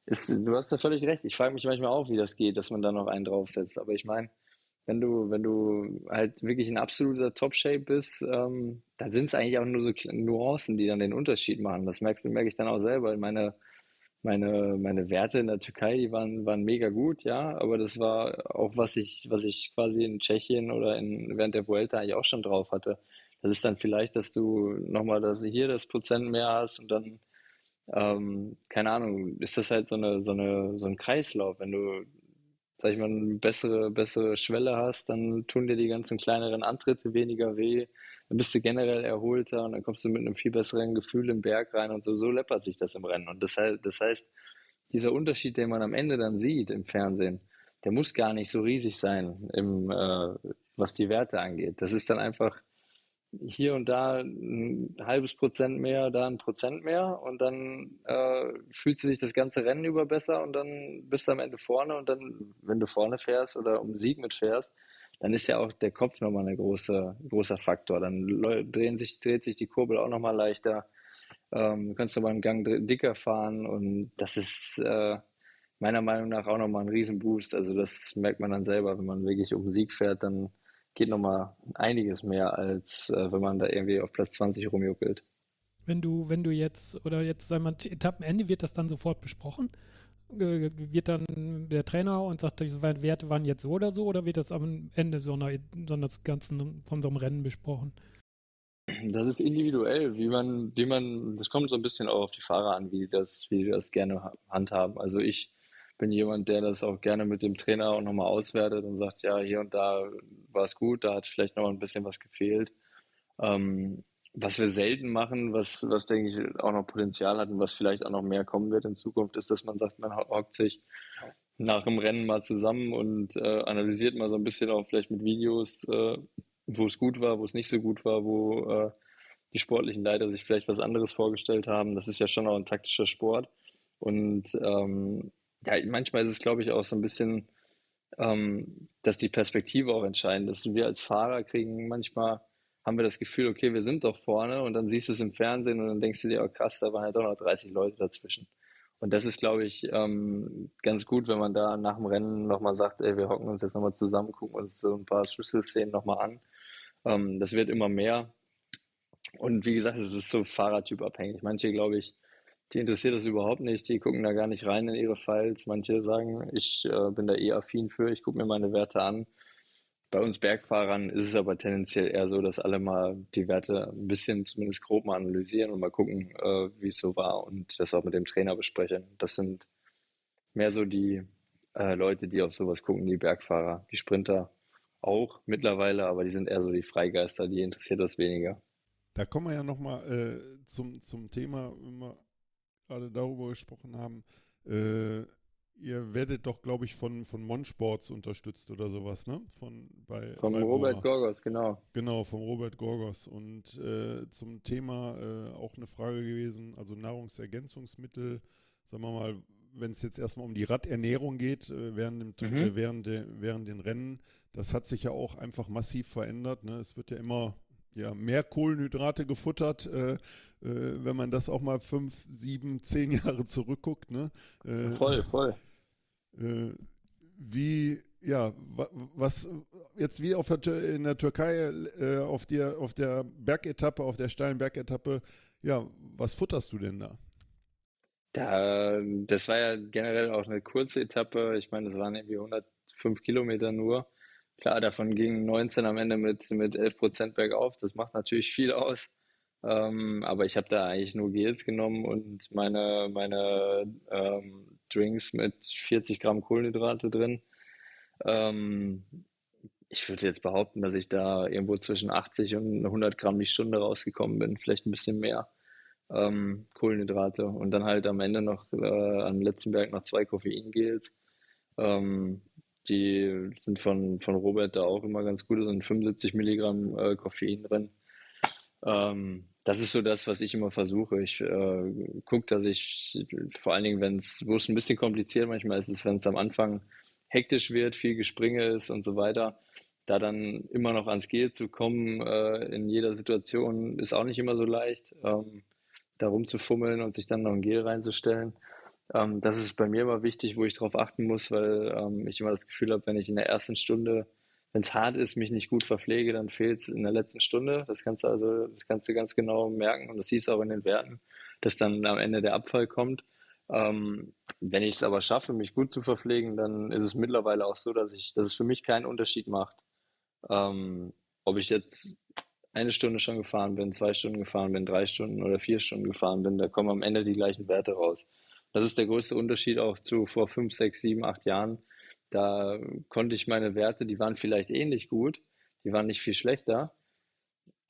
ist du hast da völlig recht. Ich frage mich manchmal auch, wie das geht, dass man da noch einen draufsetzt. Aber ich meine, wenn du, wenn du halt wirklich in absoluter Top-Shape bist, ähm, dann sind es eigentlich auch nur so Nuancen, die dann den Unterschied machen. Das merkst, merke ich dann auch selber. Meine, meine, meine Werte in der Türkei, die waren, waren mega gut, ja, aber das war auch, was ich, was ich quasi in Tschechien oder in, während der Vuelta eigentlich auch schon drauf hatte. Das ist dann vielleicht, dass du nochmal, dass du hier das Prozent mehr hast und dann ähm, keine Ahnung, ist das halt so eine, so eine, so ein Kreislauf. Wenn du, sag ich mal, eine bessere, bessere Schwelle hast, dann tun dir die ganzen kleineren Antritte weniger weh, dann bist du generell erholter und dann kommst du mit einem viel besseren Gefühl im Berg rein und so, so läppert sich das im Rennen. Und das, heißt, das heißt, dieser Unterschied, den man am Ende dann sieht im Fernsehen, der muss gar nicht so riesig sein, im, äh, was die Werte angeht. Das ist dann einfach hier und da ein halbes Prozent mehr, da ein Prozent mehr und dann äh, fühlst du dich das ganze Rennen über besser und dann bist du am Ende vorne und dann, wenn du vorne fährst oder um Sieg mitfährst, dann ist ja auch der Kopf nochmal ein große, großer Faktor. Dann drehen sich, dreht sich die Kurbel auch nochmal leichter. Ähm, du kannst nochmal einen Gang dicker fahren und das ist äh, meiner Meinung nach auch nochmal ein Riesenboost. Also das merkt man dann selber, wenn man wirklich um Sieg fährt, dann geht nochmal einiges mehr, als äh, wenn man da irgendwie auf Platz 20 rumjuckelt. Wenn du, wenn du jetzt, oder jetzt sagen wir Etappenende, wird das dann sofort besprochen? Wird dann der Trainer und sagt, die Werte waren jetzt so oder so, oder wird das am Ende so einer, so eines Ganzen von so einem Rennen besprochen? Das ist individuell, wie man, wie man, das kommt so ein bisschen auch auf die Fahrer an, wie das, wie die das gerne handhaben. Also ich bin jemand, der das auch gerne mit dem Trainer auch nochmal auswertet und sagt, ja, hier und da war es gut, da hat vielleicht noch ein bisschen was gefehlt. Ähm, was wir selten machen, was, was denke ich auch noch Potenzial hat und was vielleicht auch noch mehr kommen wird in Zukunft, ist, dass man sagt, man hockt sich nach dem Rennen mal zusammen und äh, analysiert mal so ein bisschen auch vielleicht mit Videos, äh, wo es gut war, wo es nicht so gut war, wo äh, die sportlichen Leiter sich vielleicht was anderes vorgestellt haben. Das ist ja schon auch ein taktischer Sport. Und ähm, ja, manchmal ist es, glaube ich, auch so ein bisschen, ähm, dass die Perspektive auch entscheidend ist. Und wir als Fahrer kriegen manchmal, haben wir das Gefühl, okay, wir sind doch vorne und dann siehst du es im Fernsehen und dann denkst du dir, oh krass, da waren ja doch noch 30 Leute dazwischen. Und das ist, glaube ich, ähm, ganz gut, wenn man da nach dem Rennen nochmal sagt, ey, wir hocken uns jetzt nochmal zusammen, gucken uns so ein paar Schlüsselszenen nochmal an. Ähm, das wird immer mehr. Und wie gesagt, es ist so fahrertypabhängig. Manche, glaube ich, die interessiert das überhaupt nicht, die gucken da gar nicht rein in ihre Files. Manche sagen, ich äh, bin da eh affin für, ich gucke mir meine Werte an. Bei uns Bergfahrern ist es aber tendenziell eher so, dass alle mal die Werte ein bisschen zumindest grob mal analysieren und mal gucken, äh, wie es so war und das auch mit dem Trainer besprechen. Das sind mehr so die äh, Leute, die auf sowas gucken, die Bergfahrer, die Sprinter auch mittlerweile, aber die sind eher so die Freigeister, die interessiert das weniger. Da kommen wir ja nochmal äh, zum, zum Thema, immer gerade darüber gesprochen haben, äh, ihr werdet doch, glaube ich, von, von Monsports unterstützt oder sowas, ne? Von, bei, vom bei Robert Bora. Gorgos, genau. Genau, vom Robert Gorgos. Und äh, zum Thema äh, auch eine Frage gewesen, also Nahrungsergänzungsmittel, sagen wir mal, wenn es jetzt erstmal um die Radernährung geht, äh, während, dem, mhm. Äh, während, de, während den Rennen, das hat sich ja auch einfach massiv verändert. Ne? Es wird ja immer ja, mehr Kohlenhydrate gefuttert, äh, äh, wenn man das auch mal fünf, sieben, zehn Jahre zurückguckt. Ne? Äh, voll, voll. Äh, wie, ja, was jetzt wie auf der, in der Türkei äh, auf, der, auf der Bergetappe, auf der steilen Bergetappe, ja, was futterst du denn da? Da, das war ja generell auch eine kurze Etappe. Ich meine, das waren irgendwie 105 Kilometer nur. Klar, davon gingen 19 am Ende mit, mit 11 Prozent bergauf. Das macht natürlich viel aus. Ähm, aber ich habe da eigentlich nur Gels genommen und meine, meine ähm, Drinks mit 40 Gramm Kohlenhydrate drin. Ähm, ich würde jetzt behaupten, dass ich da irgendwo zwischen 80 und 100 Gramm die Stunde rausgekommen bin, vielleicht ein bisschen mehr ähm, Kohlenhydrate und dann halt am Ende noch äh, am letzten Berg noch zwei Koffeingels. Ähm, die sind von, von Robert da auch immer ganz gut, sind 75 Milligramm äh, Koffein drin. Ähm, das ist so das, was ich immer versuche. Ich äh, gucke, dass ich vor allen Dingen, wenn es, wo es ein bisschen kompliziert manchmal ist, ist, wenn es am Anfang hektisch wird, viel Gespringe ist und so weiter, da dann immer noch ans Gel zu kommen äh, in jeder Situation ist auch nicht immer so leicht, ähm, da rumzufummeln und sich dann noch ein Gel reinzustellen. Ähm, das ist bei mir immer wichtig, wo ich darauf achten muss, weil ähm, ich immer das Gefühl habe, wenn ich in der ersten Stunde, wenn es hart ist, mich nicht gut verpflege, dann fehlt es in der letzten Stunde. Das kannst du also, das kannst du ganz genau merken und das siehst du auch in den Werten, dass dann am Ende der Abfall kommt. Ähm, wenn ich es aber schaffe, mich gut zu verpflegen, dann ist es mittlerweile auch so, dass ich, dass es für mich keinen Unterschied macht, ähm, ob ich jetzt eine Stunde schon gefahren bin, zwei Stunden gefahren bin, drei Stunden oder vier Stunden gefahren bin, da kommen am Ende die gleichen Werte raus. Das ist der größte Unterschied auch zu vor fünf, sechs, sieben, acht Jahren. Da konnte ich meine Werte, die waren vielleicht ähnlich gut, die waren nicht viel schlechter,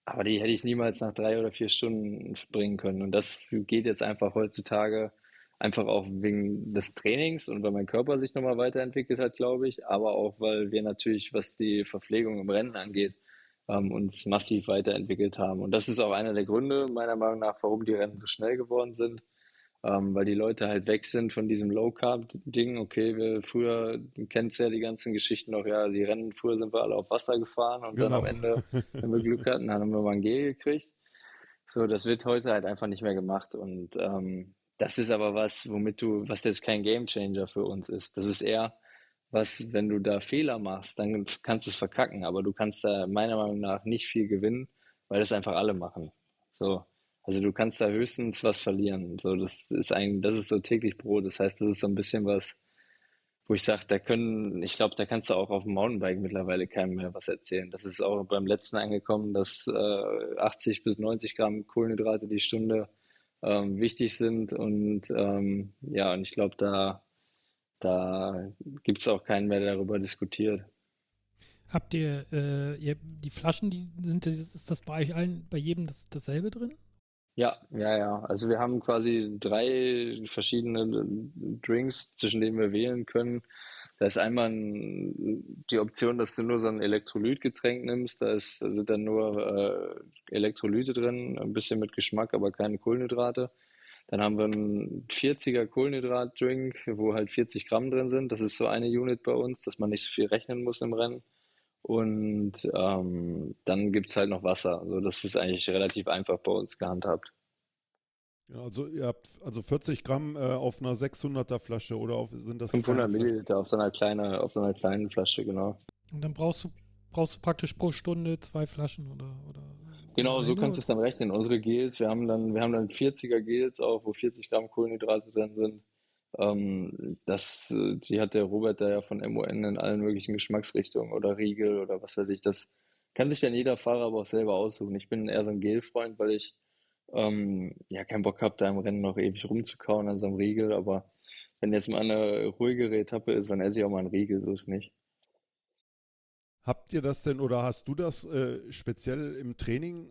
aber die hätte ich niemals nach drei oder vier Stunden bringen können. Und das geht jetzt einfach heutzutage einfach auch wegen des Trainings und weil mein Körper sich nochmal weiterentwickelt hat, glaube ich, aber auch weil wir natürlich, was die Verpflegung im Rennen angeht, ähm, uns massiv weiterentwickelt haben. Und das ist auch einer der Gründe, meiner Meinung nach, warum die Rennen so schnell geworden sind. Ähm, weil die Leute halt weg sind von diesem Low-Carb-Ding. Okay, wir früher, du kennst ja die ganzen Geschichten noch, ja, die Rennen, früher sind wir alle auf Wasser gefahren und genau. dann am Ende, wenn wir Glück hatten, haben wir mal ein Gel gekriegt. So, das wird heute halt einfach nicht mehr gemacht. Und ähm, das ist aber was, womit du, was jetzt kein Gamechanger für uns ist. Das ist eher was, wenn du da Fehler machst, dann kannst du es verkacken, aber du kannst da meiner Meinung nach nicht viel gewinnen, weil das einfach alle machen. So. Also du kannst da höchstens was verlieren. So, das ist ein, das ist so täglich Brot. Das heißt, das ist so ein bisschen was, wo ich sage, da können, ich glaube, da kannst du auch auf dem Mountainbike mittlerweile keinem mehr was erzählen. Das ist auch beim letzten angekommen, dass äh, 80 bis 90 Gramm Kohlenhydrate die Stunde ähm, wichtig sind. Und ähm, ja, und ich glaube, da, da gibt es auch keinen mehr, der darüber diskutiert. Habt ihr, äh, ihr die Flaschen, die sind, ist das bei euch allen, bei jedem das, dasselbe drin? Ja, ja, ja. Also wir haben quasi drei verschiedene Drinks, zwischen denen wir wählen können. Da ist einmal die Option, dass du nur so ein Elektrolytgetränk nimmst. Da, ist, sind dann nur äh, Elektrolyte drin, ein bisschen mit Geschmack, aber keine Kohlenhydrate. Dann haben wir einen 40er Kohlenhydratdrink, wo halt 40 Gramm drin sind. Das ist so eine Unit bei uns, dass man nicht so viel rechnen muss im Rennen. Und ähm, dann gibt es halt noch Wasser. Also das ist eigentlich relativ einfach bei uns gehandhabt. Ja, also ihr habt also 40 Gramm äh, auf einer 600er Flasche oder auf, sind das 500 Milliliter auf so einer kleinen, auf so einer kleinen Flasche, genau. Und dann brauchst du brauchst du praktisch pro Stunde zwei Flaschen oder oder Genau, so kannst du es dann rechnen. Unsere Gels, wir haben dann wir haben dann 40er Gels auch, wo 40 Gramm Kohlenhydrate drin sind. Ähm, das, die hat der Robert da ja von MON in allen möglichen Geschmacksrichtungen oder Riegel oder was weiß ich. Das kann sich dann jeder Fahrer aber auch selber aussuchen. Ich bin eher so ein Gel-Freund, weil ich ähm, ja keinen Bock habe, da im Rennen noch ewig rumzukauen an so einem Riegel. Aber wenn jetzt mal eine ruhigere Etappe ist, dann esse ich auch mal einen Riegel, so ist nicht. Habt ihr das denn oder hast du das äh, speziell im Training?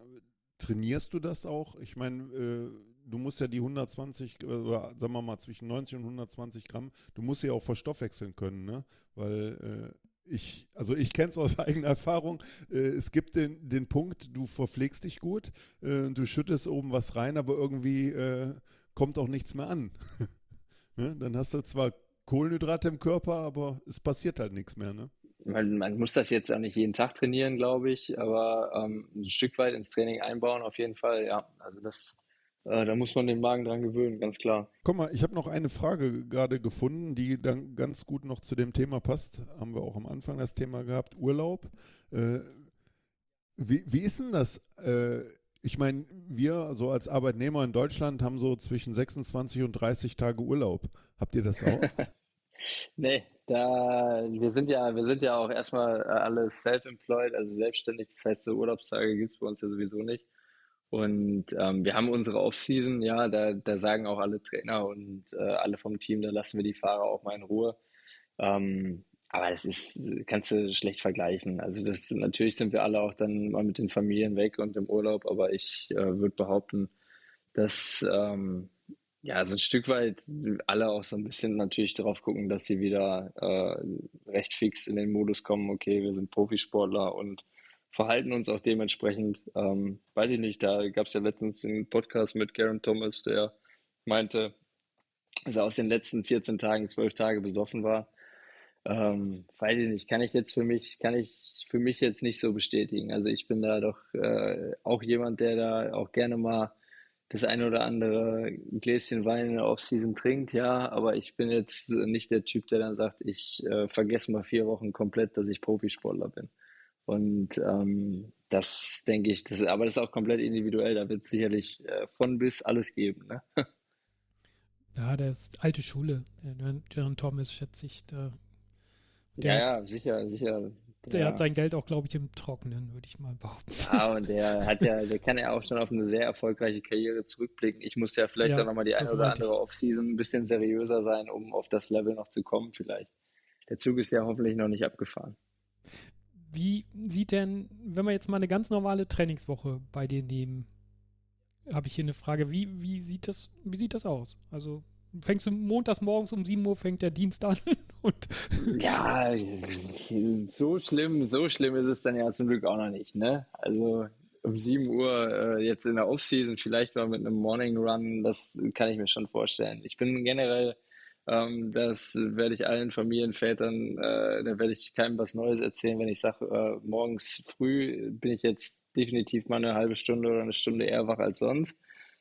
Trainierst du das auch? Ich meine, äh, du musst ja die 120 äh, oder sagen wir mal zwischen 90 und 120 Gramm, du musst sie auch verstoffwechseln können, ne? Weil äh, ich, also ich kenne es aus eigener Erfahrung, äh, es gibt den, den Punkt, du verpflegst dich gut, äh, du schüttest oben was rein, aber irgendwie äh, kommt auch nichts mehr an. ne? Dann hast du zwar Kohlenhydrate im Körper, aber es passiert halt nichts mehr, ne? Man, man, muss das jetzt auch nicht jeden Tag trainieren, glaube ich, aber ähm, ein Stück weit ins Training einbauen auf jeden Fall, ja. Also das äh, da muss man den Magen dran gewöhnen, ganz klar. Guck mal, ich habe noch eine Frage gerade gefunden, die dann ganz gut noch zu dem Thema passt. Haben wir auch am Anfang das Thema gehabt, Urlaub. Äh, wie, wie ist denn das? Äh, ich meine, wir so als Arbeitnehmer in Deutschland haben so zwischen 26 und 30 Tage Urlaub. Habt ihr das auch? nee, da wir sind ja, wir sind ja auch erstmal alle self-employed, also selbstständig. Das heißt, so Urlaubstage gibt es bei uns ja sowieso nicht. Und ähm, wir haben unsere Offseason, ja, da, da sagen auch alle Trainer und äh, alle vom Team, da lassen wir die Fahrer auch mal in Ruhe. Ähm, aber das ist, kannst du schlecht vergleichen. Also das natürlich sind wir alle auch dann mal mit den Familien weg und im Urlaub, aber ich äh, würde behaupten, dass ähm, ja so ein Stück weit alle auch so ein bisschen natürlich darauf gucken, dass sie wieder äh, recht fix in den Modus kommen, okay, wir sind Profisportler und verhalten uns auch dementsprechend. Ähm, weiß ich nicht, da gab es ja letztens einen Podcast mit Garen Thomas, der meinte, dass er aus den letzten 14 Tagen zwölf Tage besoffen war. Ähm, weiß ich nicht, kann ich jetzt für mich, kann ich für mich jetzt nicht so bestätigen. Also ich bin da doch äh, auch jemand, der da auch gerne mal das eine oder andere Gläschen Wein in der Offseason trinkt, ja, aber ich bin jetzt nicht der Typ, der dann sagt, ich äh, vergesse mal vier Wochen komplett, dass ich Profisportler bin. Und ähm, das denke ich, das, aber das ist auch komplett individuell. Da wird es sicherlich äh, von bis alles geben. Ne? Ja, der ist alte Schule. Jaron Thomas schätze ich. Der, der ja, ja, sicher, sicher. der ja. hat sein Geld auch, glaube ich, im Trockenen, würde ich mal behaupten. Ja, und der hat ja, der kann ja auch schon auf eine sehr erfolgreiche Karriere zurückblicken. Ich muss ja vielleicht ja, auch nochmal die eine oder andere Offseason ein bisschen seriöser sein, um auf das Level noch zu kommen, vielleicht. Der Zug ist ja hoffentlich noch nicht abgefahren. Wie sieht denn, wenn wir jetzt mal eine ganz normale Trainingswoche bei dir nehmen, habe ich hier eine Frage, wie, wie, sieht das, wie sieht das aus? Also fängst du montags morgens um 7 Uhr fängt der Dienst an. Und ja, so schlimm, so schlimm ist es dann ja zum Glück auch noch nicht, ne? Also um 7 Uhr äh, jetzt in der Offseason vielleicht mal mit einem Morning Run, das kann ich mir schon vorstellen. Ich bin generell, ähm, das werde ich allen Familienvätern, äh, da werde ich keinem was Neues erzählen, wenn ich sage, äh, morgens früh bin ich jetzt definitiv mal eine halbe Stunde oder eine Stunde eher wach als sonst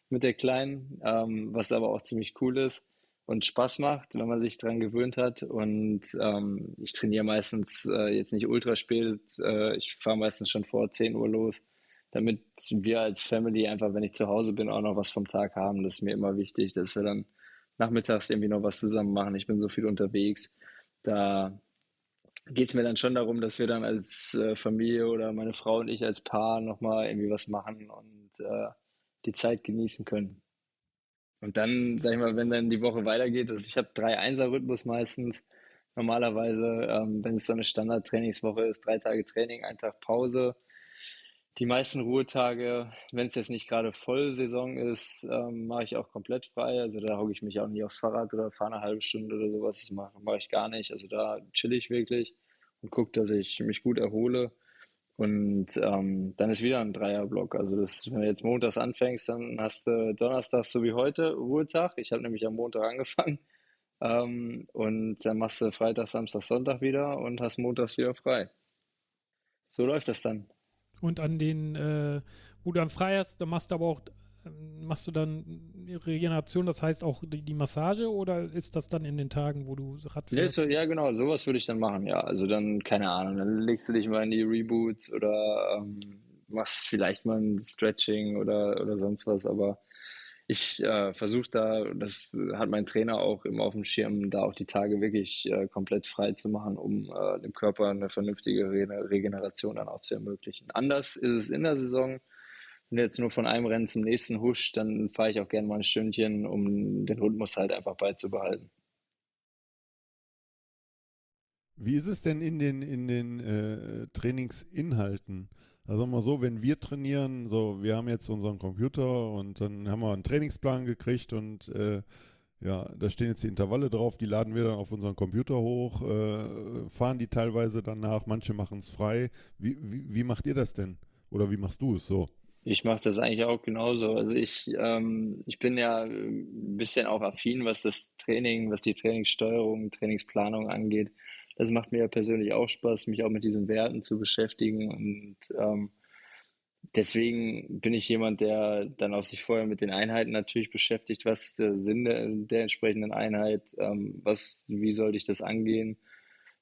mit der Kleinen, ähm, was aber auch ziemlich cool ist und Spaß macht, wenn man sich daran gewöhnt hat. Und ähm, ich trainiere meistens äh, jetzt nicht ultra spät, äh, ich fahre meistens schon vor 10 Uhr los, damit wir als Family einfach, wenn ich zu Hause bin, auch noch was vom Tag haben. Das ist mir immer wichtig, dass wir dann nachmittags irgendwie noch was zusammen machen. Ich bin so viel unterwegs. Da geht es mir dann schon darum, dass wir dann als äh, Familie oder meine Frau und ich als Paar nochmal irgendwie was machen und äh, die Zeit genießen können. Und dann, sag ich mal, wenn dann die Woche weitergeht, also ich habe drei Einser-Rhythmus meistens. Normalerweise, ähm, wenn es so eine Standard-Trainingswoche ist, drei Tage Training, ein Tag Pause. Die meisten Ruhetage, wenn es jetzt nicht gerade Vollsaison ist, ähm, mache ich auch komplett frei. Also da hocke ich mich auch nicht aufs Fahrrad oder fahre eine halbe Stunde oder sowas. Das mache mach ich gar nicht. Also da chill ich wirklich und gucke, dass ich mich gut erhole. Und ähm, dann ist wieder ein Dreierblock. Also das, wenn du jetzt montags anfängst, dann hast du Donnerstag so wie heute Ruhetag. Ich habe nämlich am Montag angefangen. Ähm, und dann machst du Freitag, Samstag, Sonntag wieder und hast montags wieder frei. So läuft das dann. Und an den, äh, wo du dann frei hast, dann machst du aber auch machst du dann Regeneration, das heißt auch die, die, Massage oder ist das dann in den Tagen, wo du Rad fährst? Ja, ja, genau, sowas würde ich dann machen, ja. Also dann, keine Ahnung, dann legst du dich mal in die Reboots oder ähm, machst vielleicht mal ein Stretching oder, oder sonst was, aber ich äh, versuche da, das hat mein Trainer auch immer auf dem Schirm, da auch die Tage wirklich äh, komplett frei zu machen, um äh, dem Körper eine vernünftige Re Regeneration dann auch zu ermöglichen. Anders ist es in der Saison wenn du jetzt nur von einem Rennen zum nächsten huscht, dann fahre ich auch gerne mal ein Stündchen, um den Rhythmus halt einfach beizubehalten. Wie ist es denn in den, in den äh, Trainingsinhalten? Also mal so, wenn wir trainieren, so wir haben jetzt unseren Computer und dann haben wir einen Trainingsplan gekriegt und äh, ja, da stehen jetzt die Intervalle drauf, die laden wir dann auf unseren Computer hoch, äh, fahren die teilweise danach, manche machen es frei. Wie, wie, wie macht ihr das denn? Oder wie machst du es so? Ich mache das eigentlich auch genauso. Also ich, ähm, ich bin ja ein bisschen auch affin, was das Training, was die Trainingssteuerung, Trainingsplanung angeht. Das macht mir ja persönlich auch Spaß, mich auch mit diesen Werten zu beschäftigen. Und ähm, deswegen bin ich jemand, der dann auch sich vorher mit den Einheiten natürlich beschäftigt. Was ist der Sinn der, der entsprechenden Einheit? Ähm, was, wie sollte ich das angehen?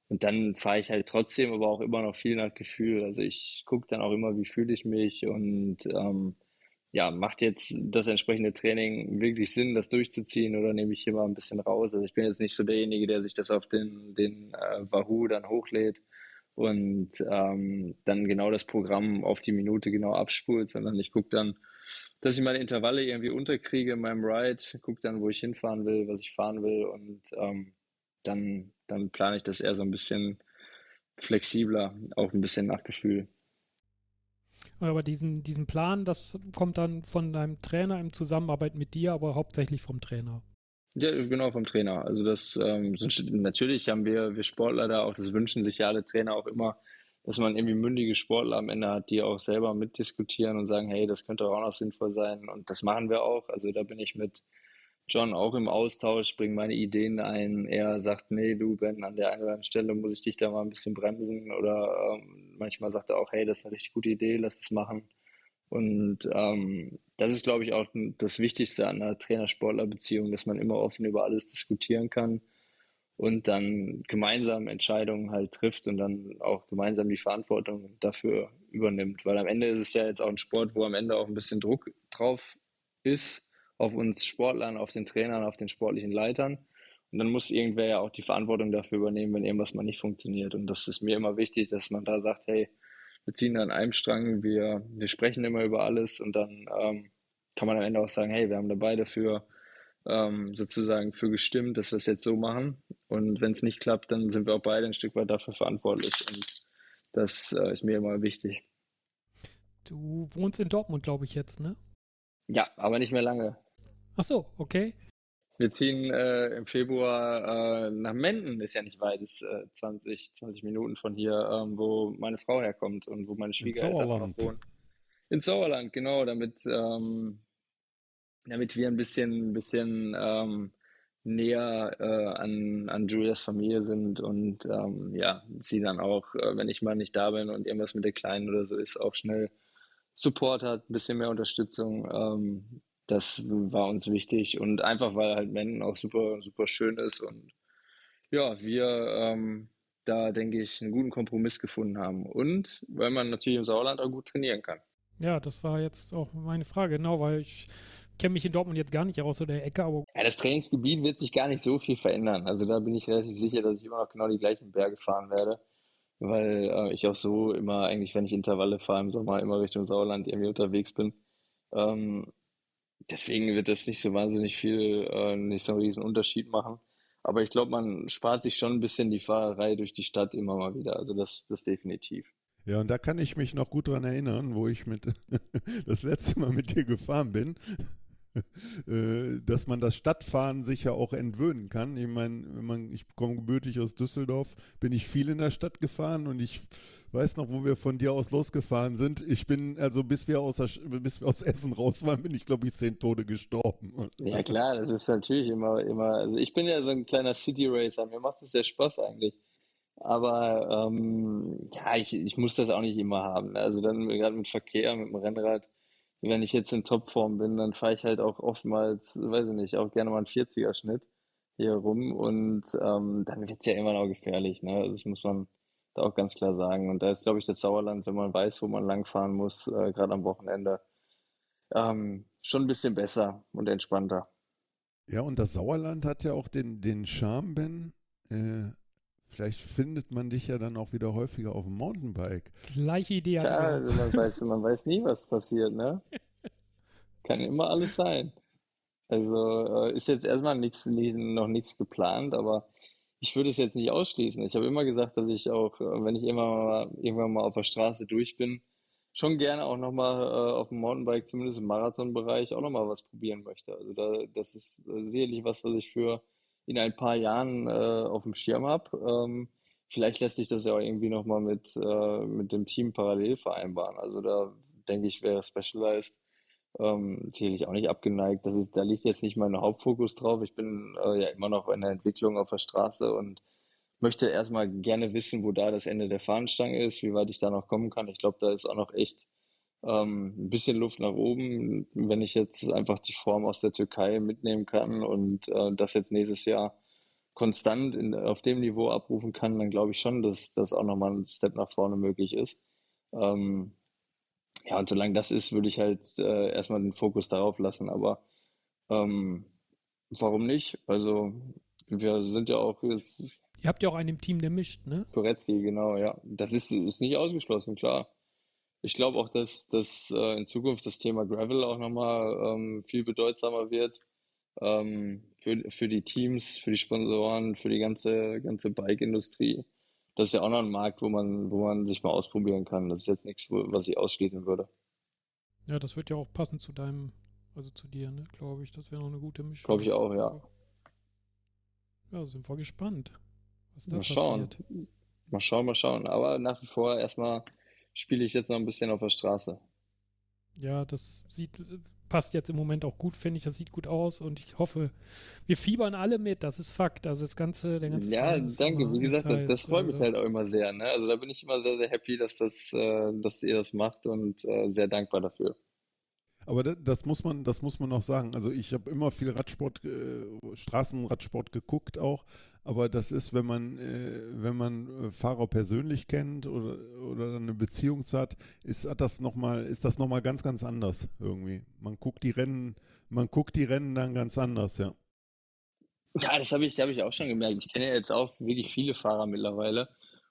Und dann fahre ich halt trotzdem aber auch immer noch viel nach Gefühl. Also ich gucke dann auch immer, wie fühle ich mich und ähm, ja, macht jetzt das entsprechende Training wirklich Sinn, das durchzuziehen oder nehme ich hier mal ein bisschen raus? Also ich bin jetzt nicht so derjenige, der sich das auf den, den äh, Wahoo dann hochlädt und ähm, dann genau das Programm auf die Minute genau abspult, sondern ich gucke dann, dass ich meine Intervalle irgendwie unterkriege in meinem Ride, gucke dann, wo ich hinfahren will, was ich fahren will und ähm, dann, dann plane ich das eher so ein bisschen flexibler, auch ein bisschen nach Gefühl. Aber diesen, diesen Plan, das kommt dann von deinem Trainer in Zusammenarbeit mit dir, aber hauptsächlich vom Trainer. Ja, genau, vom Trainer. Also das ähm, sind, natürlich haben wir, wir Sportler da auch, das wünschen sich ja alle Trainer auch immer, dass man irgendwie mündige Sportler am Ende hat, die auch selber mitdiskutieren und sagen, hey, das könnte auch noch sinnvoll sein. Und das machen wir auch. Also da bin ich mit John auch im Austausch, bringe meine Ideen ein. Er sagt, nee, du Ben, an der einen oder anderen Stelle muss ich dich da mal ein bisschen bremsen. Oder ähm, manchmal sagt er auch, hey, das ist eine richtig gute Idee, lass das machen. Und ähm, das ist, glaube ich, auch das Wichtigste an einer Trainer-Sportler-Beziehung, dass man immer offen über alles diskutieren kann und dann gemeinsam Entscheidungen halt trifft und dann auch gemeinsam die Verantwortung dafür übernimmt. Weil am Ende ist es ja jetzt auch ein Sport, wo am Ende auch ein bisschen Druck drauf ist auf uns Sportlern, auf den Trainern, auf den sportlichen Leitern. Und dann muss irgendwer ja auch die Verantwortung dafür übernehmen, wenn irgendwas mal nicht funktioniert. Und das ist mir immer wichtig, dass man da sagt, hey, wir ziehen da an einem Strang, wir, wir sprechen immer über alles und dann ähm, kann man am Ende auch sagen, hey, wir haben da beide für ähm, sozusagen für gestimmt, dass wir es jetzt so machen. Und wenn es nicht klappt, dann sind wir auch beide ein Stück weit dafür verantwortlich. Und das äh, ist mir immer wichtig. Du wohnst in Dortmund, glaube ich, jetzt, ne? Ja, aber nicht mehr lange. Ach so, okay. Wir ziehen äh, im Februar äh, nach Menden, ist ja nicht weit, ist äh, 20, 20 Minuten von hier, ähm, wo meine Frau herkommt und wo meine Schwiegereltern wohnen. Ins Sauerland, genau, damit, ähm, damit wir ein bisschen, bisschen ähm, näher äh, an, an Julias Familie sind und ähm, ja, sie dann auch, äh, wenn ich mal nicht da bin und irgendwas mit der Kleinen oder so ist, auch schnell Support hat, ein bisschen mehr Unterstützung. Das war uns wichtig und einfach, weil halt Menden auch super, super schön ist und ja, wir ähm, da, denke ich, einen guten Kompromiss gefunden haben und weil man natürlich im Sauerland auch gut trainieren kann. Ja, das war jetzt auch meine Frage, genau, weil ich kenne mich in Dortmund jetzt gar nicht aus so der Ecke, aber. Ja, das Trainingsgebiet wird sich gar nicht so viel verändern. Also da bin ich relativ sicher, dass ich immer noch genau die gleichen Berge fahren werde. Weil äh, ich auch so immer, eigentlich, wenn ich Intervalle fahre im Sommer, immer Richtung Sauerland irgendwie unterwegs bin. Ähm, deswegen wird das nicht so wahnsinnig viel, äh, nicht so einen riesen Unterschied machen. Aber ich glaube, man spart sich schon ein bisschen die Fahrerei durch die Stadt immer mal wieder. Also das, das definitiv. Ja, und da kann ich mich noch gut dran erinnern, wo ich mit das letzte Mal mit dir gefahren bin. Äh, dass man das Stadtfahren sich ja auch entwöhnen kann. Ich meine, wenn man, ich komme gebürtig aus Düsseldorf, bin ich viel in der Stadt gefahren und ich weiß noch, wo wir von dir aus losgefahren sind. Ich bin, also bis wir aus, bis wir aus Essen raus waren, bin ich, glaube ich, zehn Tode gestorben. Ja klar, das ist natürlich immer, immer, also ich bin ja so ein kleiner City Racer, mir macht das sehr Spaß eigentlich. Aber ähm, ja, ich, ich muss das auch nicht immer haben. Also dann gerade mit Verkehr, mit dem Rennrad wenn ich jetzt in Topform bin, dann fahre ich halt auch oftmals, weiß ich nicht, auch gerne mal einen 40er-Schnitt hier rum und ähm, dann wird es ja immer noch gefährlich. Ne? Also das muss man da auch ganz klar sagen. Und da ist, glaube ich, das Sauerland, wenn man weiß, wo man langfahren muss, äh, gerade am Wochenende, ähm, schon ein bisschen besser und entspannter. Ja, und das Sauerland hat ja auch den, den Charme, Ben, äh, Vielleicht findet man dich ja dann auch wieder häufiger auf dem Mountainbike. Gleiche Idee Ja, also man weiß, man weiß nie, was passiert, ne? Kann immer alles sein. Also äh, ist jetzt erstmal nix, noch nichts geplant, aber ich würde es jetzt nicht ausschließen. Ich habe immer gesagt, dass ich auch, äh, wenn ich immer mal, irgendwann mal auf der Straße durch bin, schon gerne auch nochmal äh, auf dem Mountainbike, zumindest im Marathonbereich, auch nochmal was probieren möchte. Also da, das ist sicherlich was, was ich für in ein paar Jahren äh, auf dem Schirm habe. Ähm, vielleicht lässt sich das ja auch irgendwie nochmal mit, äh, mit dem Team parallel vereinbaren. Also da denke ich, wäre Specialized ähm, sicherlich auch nicht abgeneigt. Das ist, da liegt jetzt nicht mein Hauptfokus drauf. Ich bin äh, ja immer noch in der Entwicklung auf der Straße und möchte erstmal gerne wissen, wo da das Ende der Fahnenstange ist, wie weit ich da noch kommen kann. Ich glaube, da ist auch noch echt ähm, ein bisschen Luft nach oben. Wenn ich jetzt einfach die Form aus der Türkei mitnehmen kann und äh, das jetzt nächstes Jahr konstant in, auf dem Niveau abrufen kann, dann glaube ich schon, dass das auch nochmal ein Step nach vorne möglich ist. Ähm, ja, und solange das ist, würde ich halt äh, erstmal den Fokus darauf lassen. Aber ähm, warum nicht? Also wir sind ja auch jetzt. Ihr habt ja auch einen im Team, der mischt, ne? Koretzki, genau, ja. Das ist, ist nicht ausgeschlossen, klar ich glaube auch, dass, dass äh, in Zukunft das Thema Gravel auch nochmal ähm, viel bedeutsamer wird ähm, für, für die Teams, für die Sponsoren, für die ganze, ganze Bike-Industrie. Das ist ja auch noch ein Markt, wo man, wo man sich mal ausprobieren kann. Das ist jetzt nichts, was ich ausschließen würde. Ja, das wird ja auch passen zu deinem, also zu dir, ne, glaube ich. Das wäre noch eine gute Mischung. Glaube ich auch, ja. Ja, sind wir gespannt, was da mal passiert. Schauen. Mal schauen, mal schauen. Aber nach wie vor erstmal spiele ich jetzt noch ein bisschen auf der Straße. Ja, das sieht, passt jetzt im Moment auch gut, finde ich. Das sieht gut aus und ich hoffe, wir fiebern alle mit. Das ist Fakt. Also das ganze, der ganze Ja, danke. Wie gesagt, das, das freut mich halt auch immer sehr. Ne? Also da bin ich immer sehr, sehr happy, dass das, äh, dass ihr das macht und äh, sehr dankbar dafür. Aber das, das, muss man, das muss man auch sagen. Also ich habe immer viel Radsport, äh, Straßenradsport geguckt auch. Aber das ist, wenn man, äh, wenn man äh, Fahrer persönlich kennt oder, oder eine Beziehung hat, ist das noch mal, ist das noch mal ganz, ganz anders irgendwie. Man guckt die Rennen, man guckt die Rennen dann ganz anders, ja. Ja, das habe ich, hab ich auch schon gemerkt. Ich kenne ja jetzt auch wirklich viele Fahrer mittlerweile.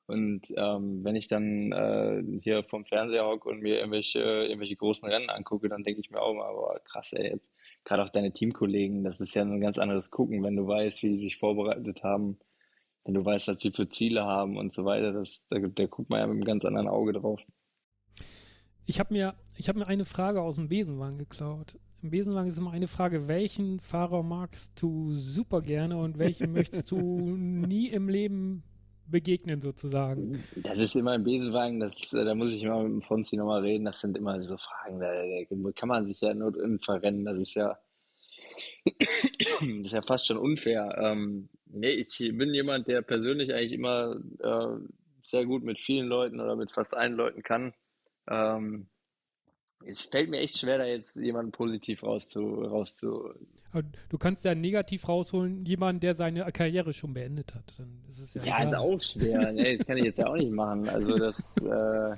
Und ähm, wenn ich dann äh, hier vom Fernseher hocke und mir irgendwelche, irgendwelche großen Rennen angucke, dann denke ich mir auch mal, boah, krass, ey, jetzt gerade auch deine Teamkollegen, das ist ja ein ganz anderes Gucken, wenn du weißt, wie die sich vorbereitet haben, wenn du weißt, was die für Ziele haben und so weiter, das, da, da guckt man ja mit einem ganz anderen Auge drauf. Ich habe mir, hab mir eine Frage aus dem Besenwagen geklaut. Im Besenwagen ist immer eine Frage, welchen Fahrer magst du super gerne und welchen möchtest du nie im Leben begegnen sozusagen? Das ist immer im Besenwagen, das, äh, da muss ich immer mit dem Fonzi nochmal reden, das sind immer so Fragen, da, kann man sich ja nur verrennen, das ist ja das ist ja fast schon unfair. Ähm, nee, ich bin jemand, der persönlich eigentlich immer äh, sehr gut mit vielen Leuten oder mit fast allen Leuten kann. Ähm, es fällt mir echt schwer, da jetzt jemanden positiv rauszu, rauszu. du kannst ja negativ rausholen, jemanden, der seine Karriere schon beendet hat. Dann ist es ja, ja ist auch schwer. nee, das kann ich jetzt ja auch nicht machen. Also das, äh,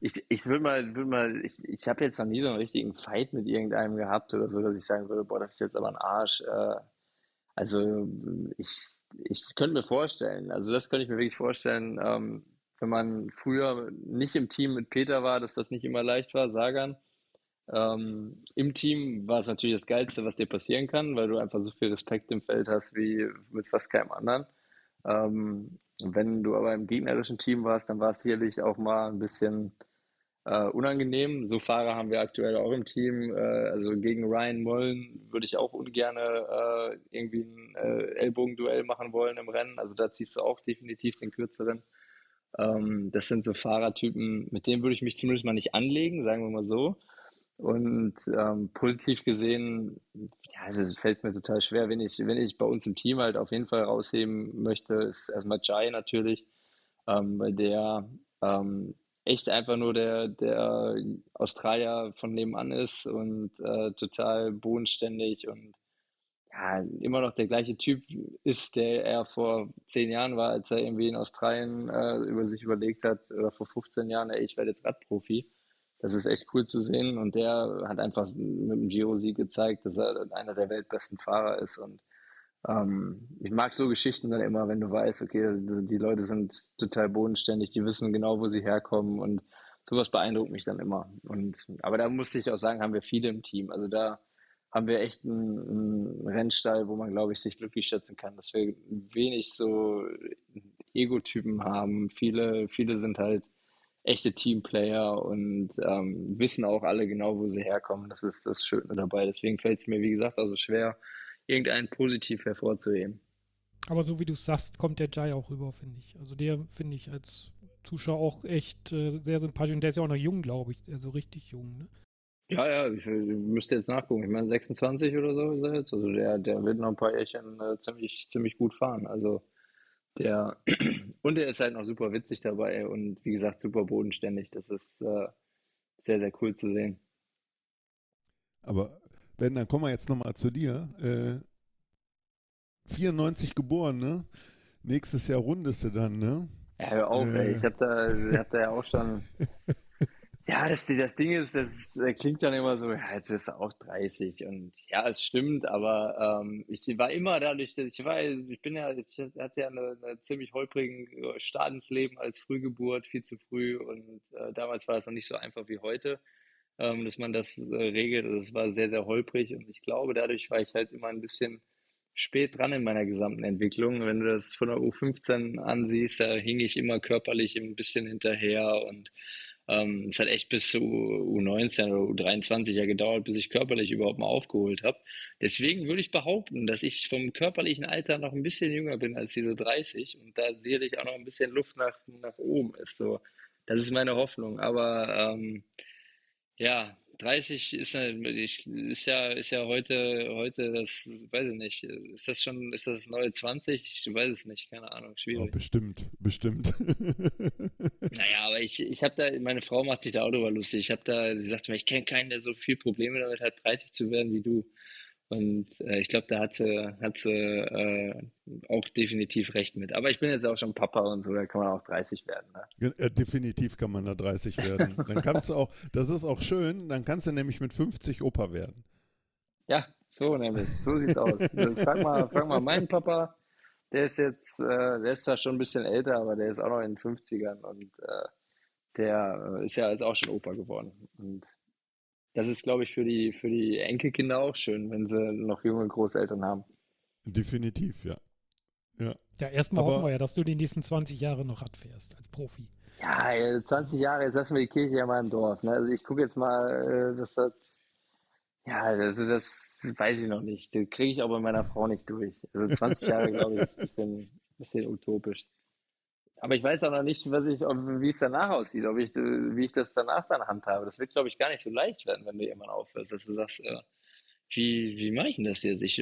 ich, ich würde mal, würd mal, ich, ich habe jetzt noch nie so einen richtigen Fight mit irgendeinem gehabt oder so, dass ich sagen würde, boah, das ist jetzt aber ein Arsch. Äh, also ich, ich könnte mir vorstellen, also das könnte ich mir wirklich vorstellen, ähm, wenn man früher nicht im Team mit Peter war, dass das nicht immer leicht war, Sagan. Ähm, Im Team war es natürlich das Geilste, was dir passieren kann, weil du einfach so viel Respekt im Feld hast wie mit fast keinem anderen. Ähm, wenn du aber im gegnerischen Team warst, dann war es sicherlich auch mal ein bisschen äh, unangenehm. So Fahrer haben wir aktuell auch im Team. Äh, also gegen Ryan Mullen würde ich auch ungern äh, irgendwie ein äh, Ellbogenduell machen wollen im Rennen. Also da ziehst du auch definitiv den kürzeren. Ähm, das sind so Fahrertypen, mit denen würde ich mich zumindest mal nicht anlegen, sagen wir mal so. Und ähm, positiv gesehen, ja, also es fällt mir total schwer, wenn ich, wenn ich bei uns im Team halt auf jeden Fall rausheben möchte, ist erstmal Jai natürlich, ähm, weil der ähm, echt einfach nur der, der Australier von nebenan ist und äh, total bodenständig und ja, immer noch der gleiche Typ ist, der er vor zehn Jahren war, als er irgendwie in Australien äh, über sich überlegt hat, oder vor 15 Jahren, ey, ich werde jetzt Radprofi. Das ist echt cool zu sehen und der hat einfach mit dem Giro-Sieg gezeigt, dass er einer der weltbesten Fahrer ist und ähm, ich mag so Geschichten dann immer, wenn du weißt, okay, die Leute sind total bodenständig, die wissen genau, wo sie herkommen und sowas beeindruckt mich dann immer. Und, aber da musste ich auch sagen, haben wir viele im Team. Also da haben wir echt einen, einen Rennstall, wo man, glaube ich, sich glücklich schätzen kann, dass wir wenig so Ego-Typen haben. Viele, viele sind halt echte Teamplayer und ähm, wissen auch alle genau, wo sie herkommen. Das ist das Schöne dabei. Deswegen fällt es mir, wie gesagt, also schwer, irgendeinen positiv hervorzuheben. Aber so wie du es sagst, kommt der Jai auch rüber, finde ich. Also der finde ich als Zuschauer auch echt äh, sehr sympathisch und der ist ja auch noch jung, glaube ich, also richtig jung, ne? Ja, ja, ich, ich müsste jetzt nachgucken. Ich meine, 26 oder so ist er jetzt. Also der, der wird noch ein paar Jährchen äh, ziemlich, ziemlich gut fahren. Also der und er ist halt noch super witzig dabei und wie gesagt super bodenständig. Das ist äh, sehr, sehr cool zu sehen. Aber Ben, dann kommen wir jetzt nochmal zu dir. Äh, 94 geboren, ne? Nächstes Jahr rundest du dann, ne? Ja, hör auf, äh. ey. Ich hab da, hab da ja auch schon Ja, das, das Ding ist, das klingt dann immer so, ja, jetzt wirst du auch 30 und ja, es stimmt, aber ähm, ich war immer dadurch, dass ich war, ich bin ja, ich hatte ja eine, eine ziemlich holprigen Start ins Leben als Frühgeburt, viel zu früh und äh, damals war es noch nicht so einfach wie heute, ähm, dass man das äh, regelt. Also es war sehr, sehr holprig und ich glaube, dadurch war ich halt immer ein bisschen spät dran in meiner gesamten Entwicklung. Wenn du das von der U15 ansiehst, da hing ich immer körperlich ein bisschen hinterher und ähm, es hat echt bis zu U19 oder U23 ja gedauert, bis ich körperlich überhaupt mal aufgeholt habe. Deswegen würde ich behaupten, dass ich vom körperlichen Alter noch ein bisschen jünger bin als diese 30 und da sicherlich auch noch ein bisschen Luft nach, nach oben ist. So, das ist meine Hoffnung. Aber ähm, ja, 30 ist, ist ja, ist ja heute, heute das, weiß ich nicht, ist das schon, ist das neue 20? Ich weiß es nicht, keine Ahnung, schwierig. Oh, bestimmt, bestimmt. naja, aber ich, ich habe da, meine Frau macht sich da auch drüber lustig. Ich habe da, sie sagte mir, ich kenne keinen, der so viel Probleme damit hat, 30 zu werden wie du. Und äh, ich glaube, da hat sie, hat sie äh, auch definitiv recht mit. Aber ich bin jetzt auch schon Papa und so, da kann man auch 30 werden. Ne? Äh, definitiv kann man da 30 werden. dann kannst du auch, das ist auch schön, dann kannst du nämlich mit 50 Opa werden. Ja, So nämlich, so sieht's aus. Also, frag mal, frag mal meinen Papa, der ist jetzt, äh, der ist zwar schon ein bisschen älter, aber der ist auch noch in den 50ern und äh, der ist ja jetzt auch schon Opa geworden. Und das ist, glaube ich, für die, für die Enkelkinder auch schön, wenn sie noch junge Großeltern haben. Definitiv, ja. Ja, Ja, erstmal Aber- hoffen wir ja, dass du die nächsten 20 Jahre noch Rad fährst als Profi. Ja, ey, 20 Jahre, jetzt lassen wir die Kirche ja mal im Dorf. Ne? Also ich gucke jetzt mal, äh, das hat, ja, also das weiß ich noch nicht. Das kriege ich auch bei meiner Frau nicht durch. Also 20 Jahre, glaube ich, ist ein bisschen, bisschen utopisch. Aber ich weiß auch noch nicht, was ich, wie es danach aussieht, ob ich, wie ich das danach dann handhabe. Das wird, glaube ich, gar nicht so leicht werden, wenn du irgendwann aufhörst, dass du sagst, äh, wie, wie mache ich denn das jetzt? Ich,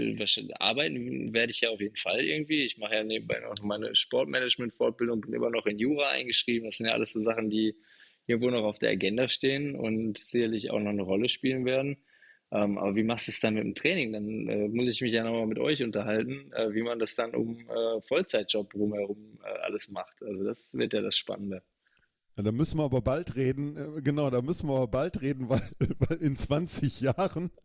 arbeiten werde ich ja auf jeden Fall irgendwie. Ich mache ja nebenbei noch meine Sportmanagement-Fortbildung, bin immer noch in Jura eingeschrieben. Das sind ja alles so Sachen, die irgendwo noch auf der Agenda stehen und sicherlich auch noch eine Rolle spielen werden. Ähm, aber wie machst du es dann mit dem Training? Dann äh, muss ich mich ja nochmal mit euch unterhalten, äh, wie man das dann um äh, Vollzeitjob drumherum äh, alles macht. Also das wird ja das Spannende. Ja, da müssen wir aber bald reden. äh, Genau, da müssen wir aber bald reden, weil, weil in 20 Jahren.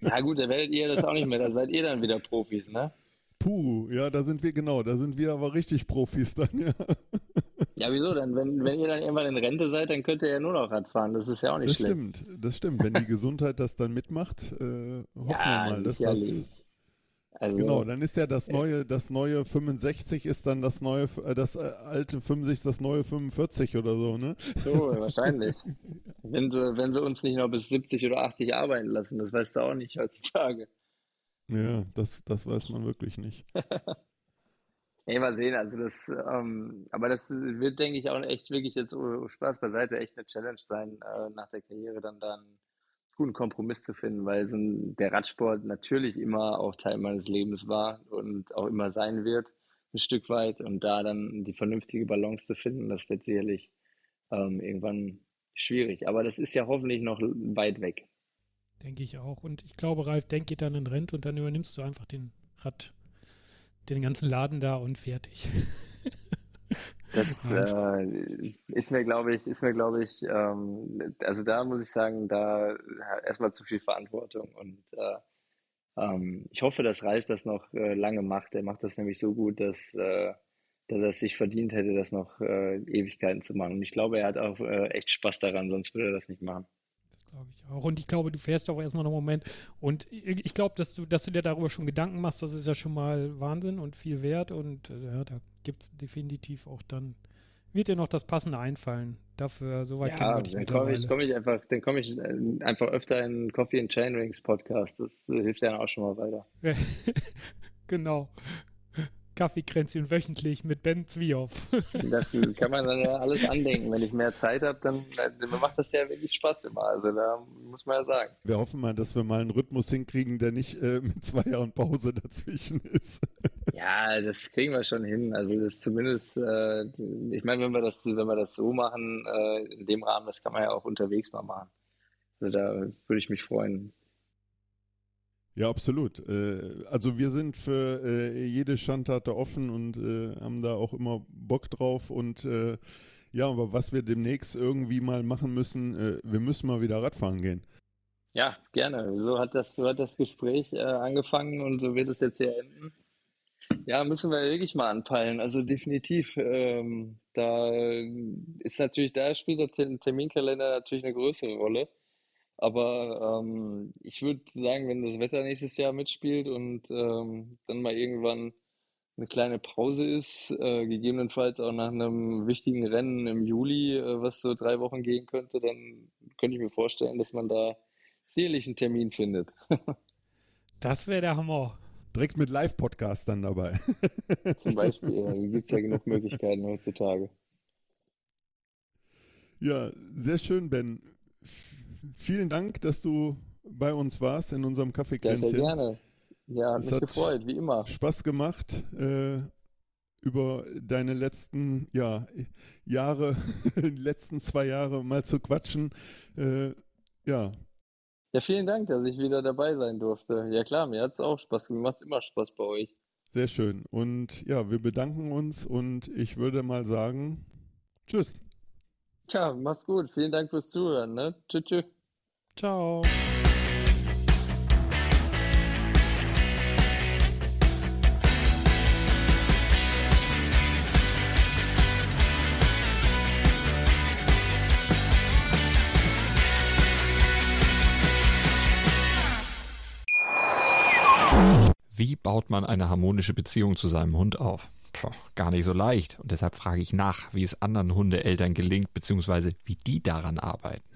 Ja gut, da werdet ihr das auch nicht mehr, da seid ihr dann wieder Profis, ne? Puh, ja, da sind wir genau, da sind wir aber richtig Profis dann, ja. Ja, wieso? Dann, wenn, wenn ihr dann irgendwann in Rente seid, dann könnt ihr ja nur noch Rad fahren. Das ist ja auch nicht Das schlecht. stimmt, das stimmt. Wenn die Gesundheit das dann mitmacht, äh, hoffen wir Ja, mal, dass das. Also, Genau, dann ist ja das neue, das neue 65 ist dann das neue, äh, das äh, alte 65, das neue 45 oder so, ne? so, wahrscheinlich. Wenn sie, wenn sie uns nicht noch bis 70 oder 80 arbeiten lassen, das weißt du auch nicht heutzutage. Ja, das, das weiß man wirklich nicht. Nee, mal sehen, also das, ähm, aber das wird, denke ich, auch echt wirklich jetzt oh, Spaß beiseite, echt eine Challenge sein, äh, nach der Karriere dann da einen guten Kompromiss zu finden, weil so ein, der Radsport natürlich immer auch Teil meines Lebens war und auch immer sein wird, ein Stück weit. Und da dann die vernünftige Balance zu finden, das wird sicherlich ähm, irgendwann schwierig. Aber das ist ja hoffentlich noch weit weg. Denke ich auch. Und ich glaube, Ralf Denk geht dann in Rente und dann übernimmst du einfach den Rad, den ganzen Laden da und fertig. Das äh, ist mir, glaube ich, ist mir, glaube ich, ähm, also da muss ich sagen, da erstmal zu viel Verantwortung und äh, ähm, ich hoffe, dass Ralf das noch äh, lange macht. Er macht das nämlich so gut, dass, äh, dass er es sich verdient hätte, das noch äh, Ewigkeiten zu machen. Und ich glaube, er hat auch äh, echt Spaß daran, sonst würde er das nicht machen. Glaube ich auch. Und ich glaube, du fährst auch erstmal noch einen Moment. Und ich glaube, dass du, dass du dir darüber schon Gedanken machst, das ist ja schon mal Wahnsinn und viel wert. Und äh, ja, da gibt es definitiv auch dann, wird dir noch das Passende einfallen. Dafür, soweit Ja, wir dich dann komme ich, komm ich einfach, dann komme ich äh, einfach öfter in Coffee and Chainrings Podcast. Das hilft ja auch schon mal weiter. genau. Kaffeekränzchen wöchentlich mit Ben Zwiehoff. Das kann man dann ja alles andenken. Wenn ich mehr Zeit habe, dann mir macht das ja wirklich Spaß immer. Also da muss man ja sagen. Wir hoffen mal, dass wir mal einen Rhythmus hinkriegen, der nicht äh, mit zwei Jahren Pause dazwischen ist. Ja, das kriegen wir schon hin. Also das zumindest, äh, ich meine, wenn wir das, wenn wir das so machen, äh, in dem Rahmen, das kann man ja auch unterwegs mal machen. Also da würde ich mich freuen. Ja, absolut. Äh, also wir sind für äh, jede Schandtate offen und äh, haben da auch immer Bock drauf. Und ja, aber was wir demnächst irgendwie mal machen müssen, wir müssen mal wieder Radfahren gehen. Ja, gerne. So hat das, so hat das Gespräch angefangen und so wird es jetzt hier enden. Ja, müssen wir wirklich mal anpeilen. Also definitiv. Ähm, da ist natürlich, da spielt der Ter- Terminkalender natürlich eine größere Rolle. Aber ähm, ich würde sagen, wenn das Wetter nächstes Jahr mitspielt und ähm, dann mal irgendwann eine kleine Pause ist, äh, gegebenenfalls auch nach einem wichtigen Rennen im Juli, äh, was so drei Wochen gehen könnte, dann könnte ich mir vorstellen, dass man da sicherlich einen Termin findet. Das wäre der Hammer. Direkt mit Live-Podcast dann dabei. Zum Beispiel. Da gibt es ja genug Möglichkeiten heutzutage. Ja, sehr schön, Ben. Vielen Dank, dass du bei uns warst in unserem Ja, sehr Kaffeekränzchen. gerne. Ja, hat Es mich hat- gefreut, wie immer. Spaß gemacht, äh, über deine letzten ja, Jahre, die letzten zwei Jahre mal zu quatschen. Äh, ja, Ja, vielen Dank, dass ich wieder dabei sein durfte. Ja klar, mir hat es auch Spaß gemacht. Mir macht immer Spaß bei euch. sehr schön. Und ja, wir bedanken uns und ich würde mal sagen, tschüss. Tja, mach's gut. Vielen Dank fürs Zuhören. Ne? Tschüss, tschüss. Ciao. Wie baut man eine harmonische Beziehung zu seinem Hund auf? Puh, gar nicht so leicht. Und deshalb frage ich nach, wie es anderen Hundeeltern gelingt, beziehungsweise wie die daran arbeiten.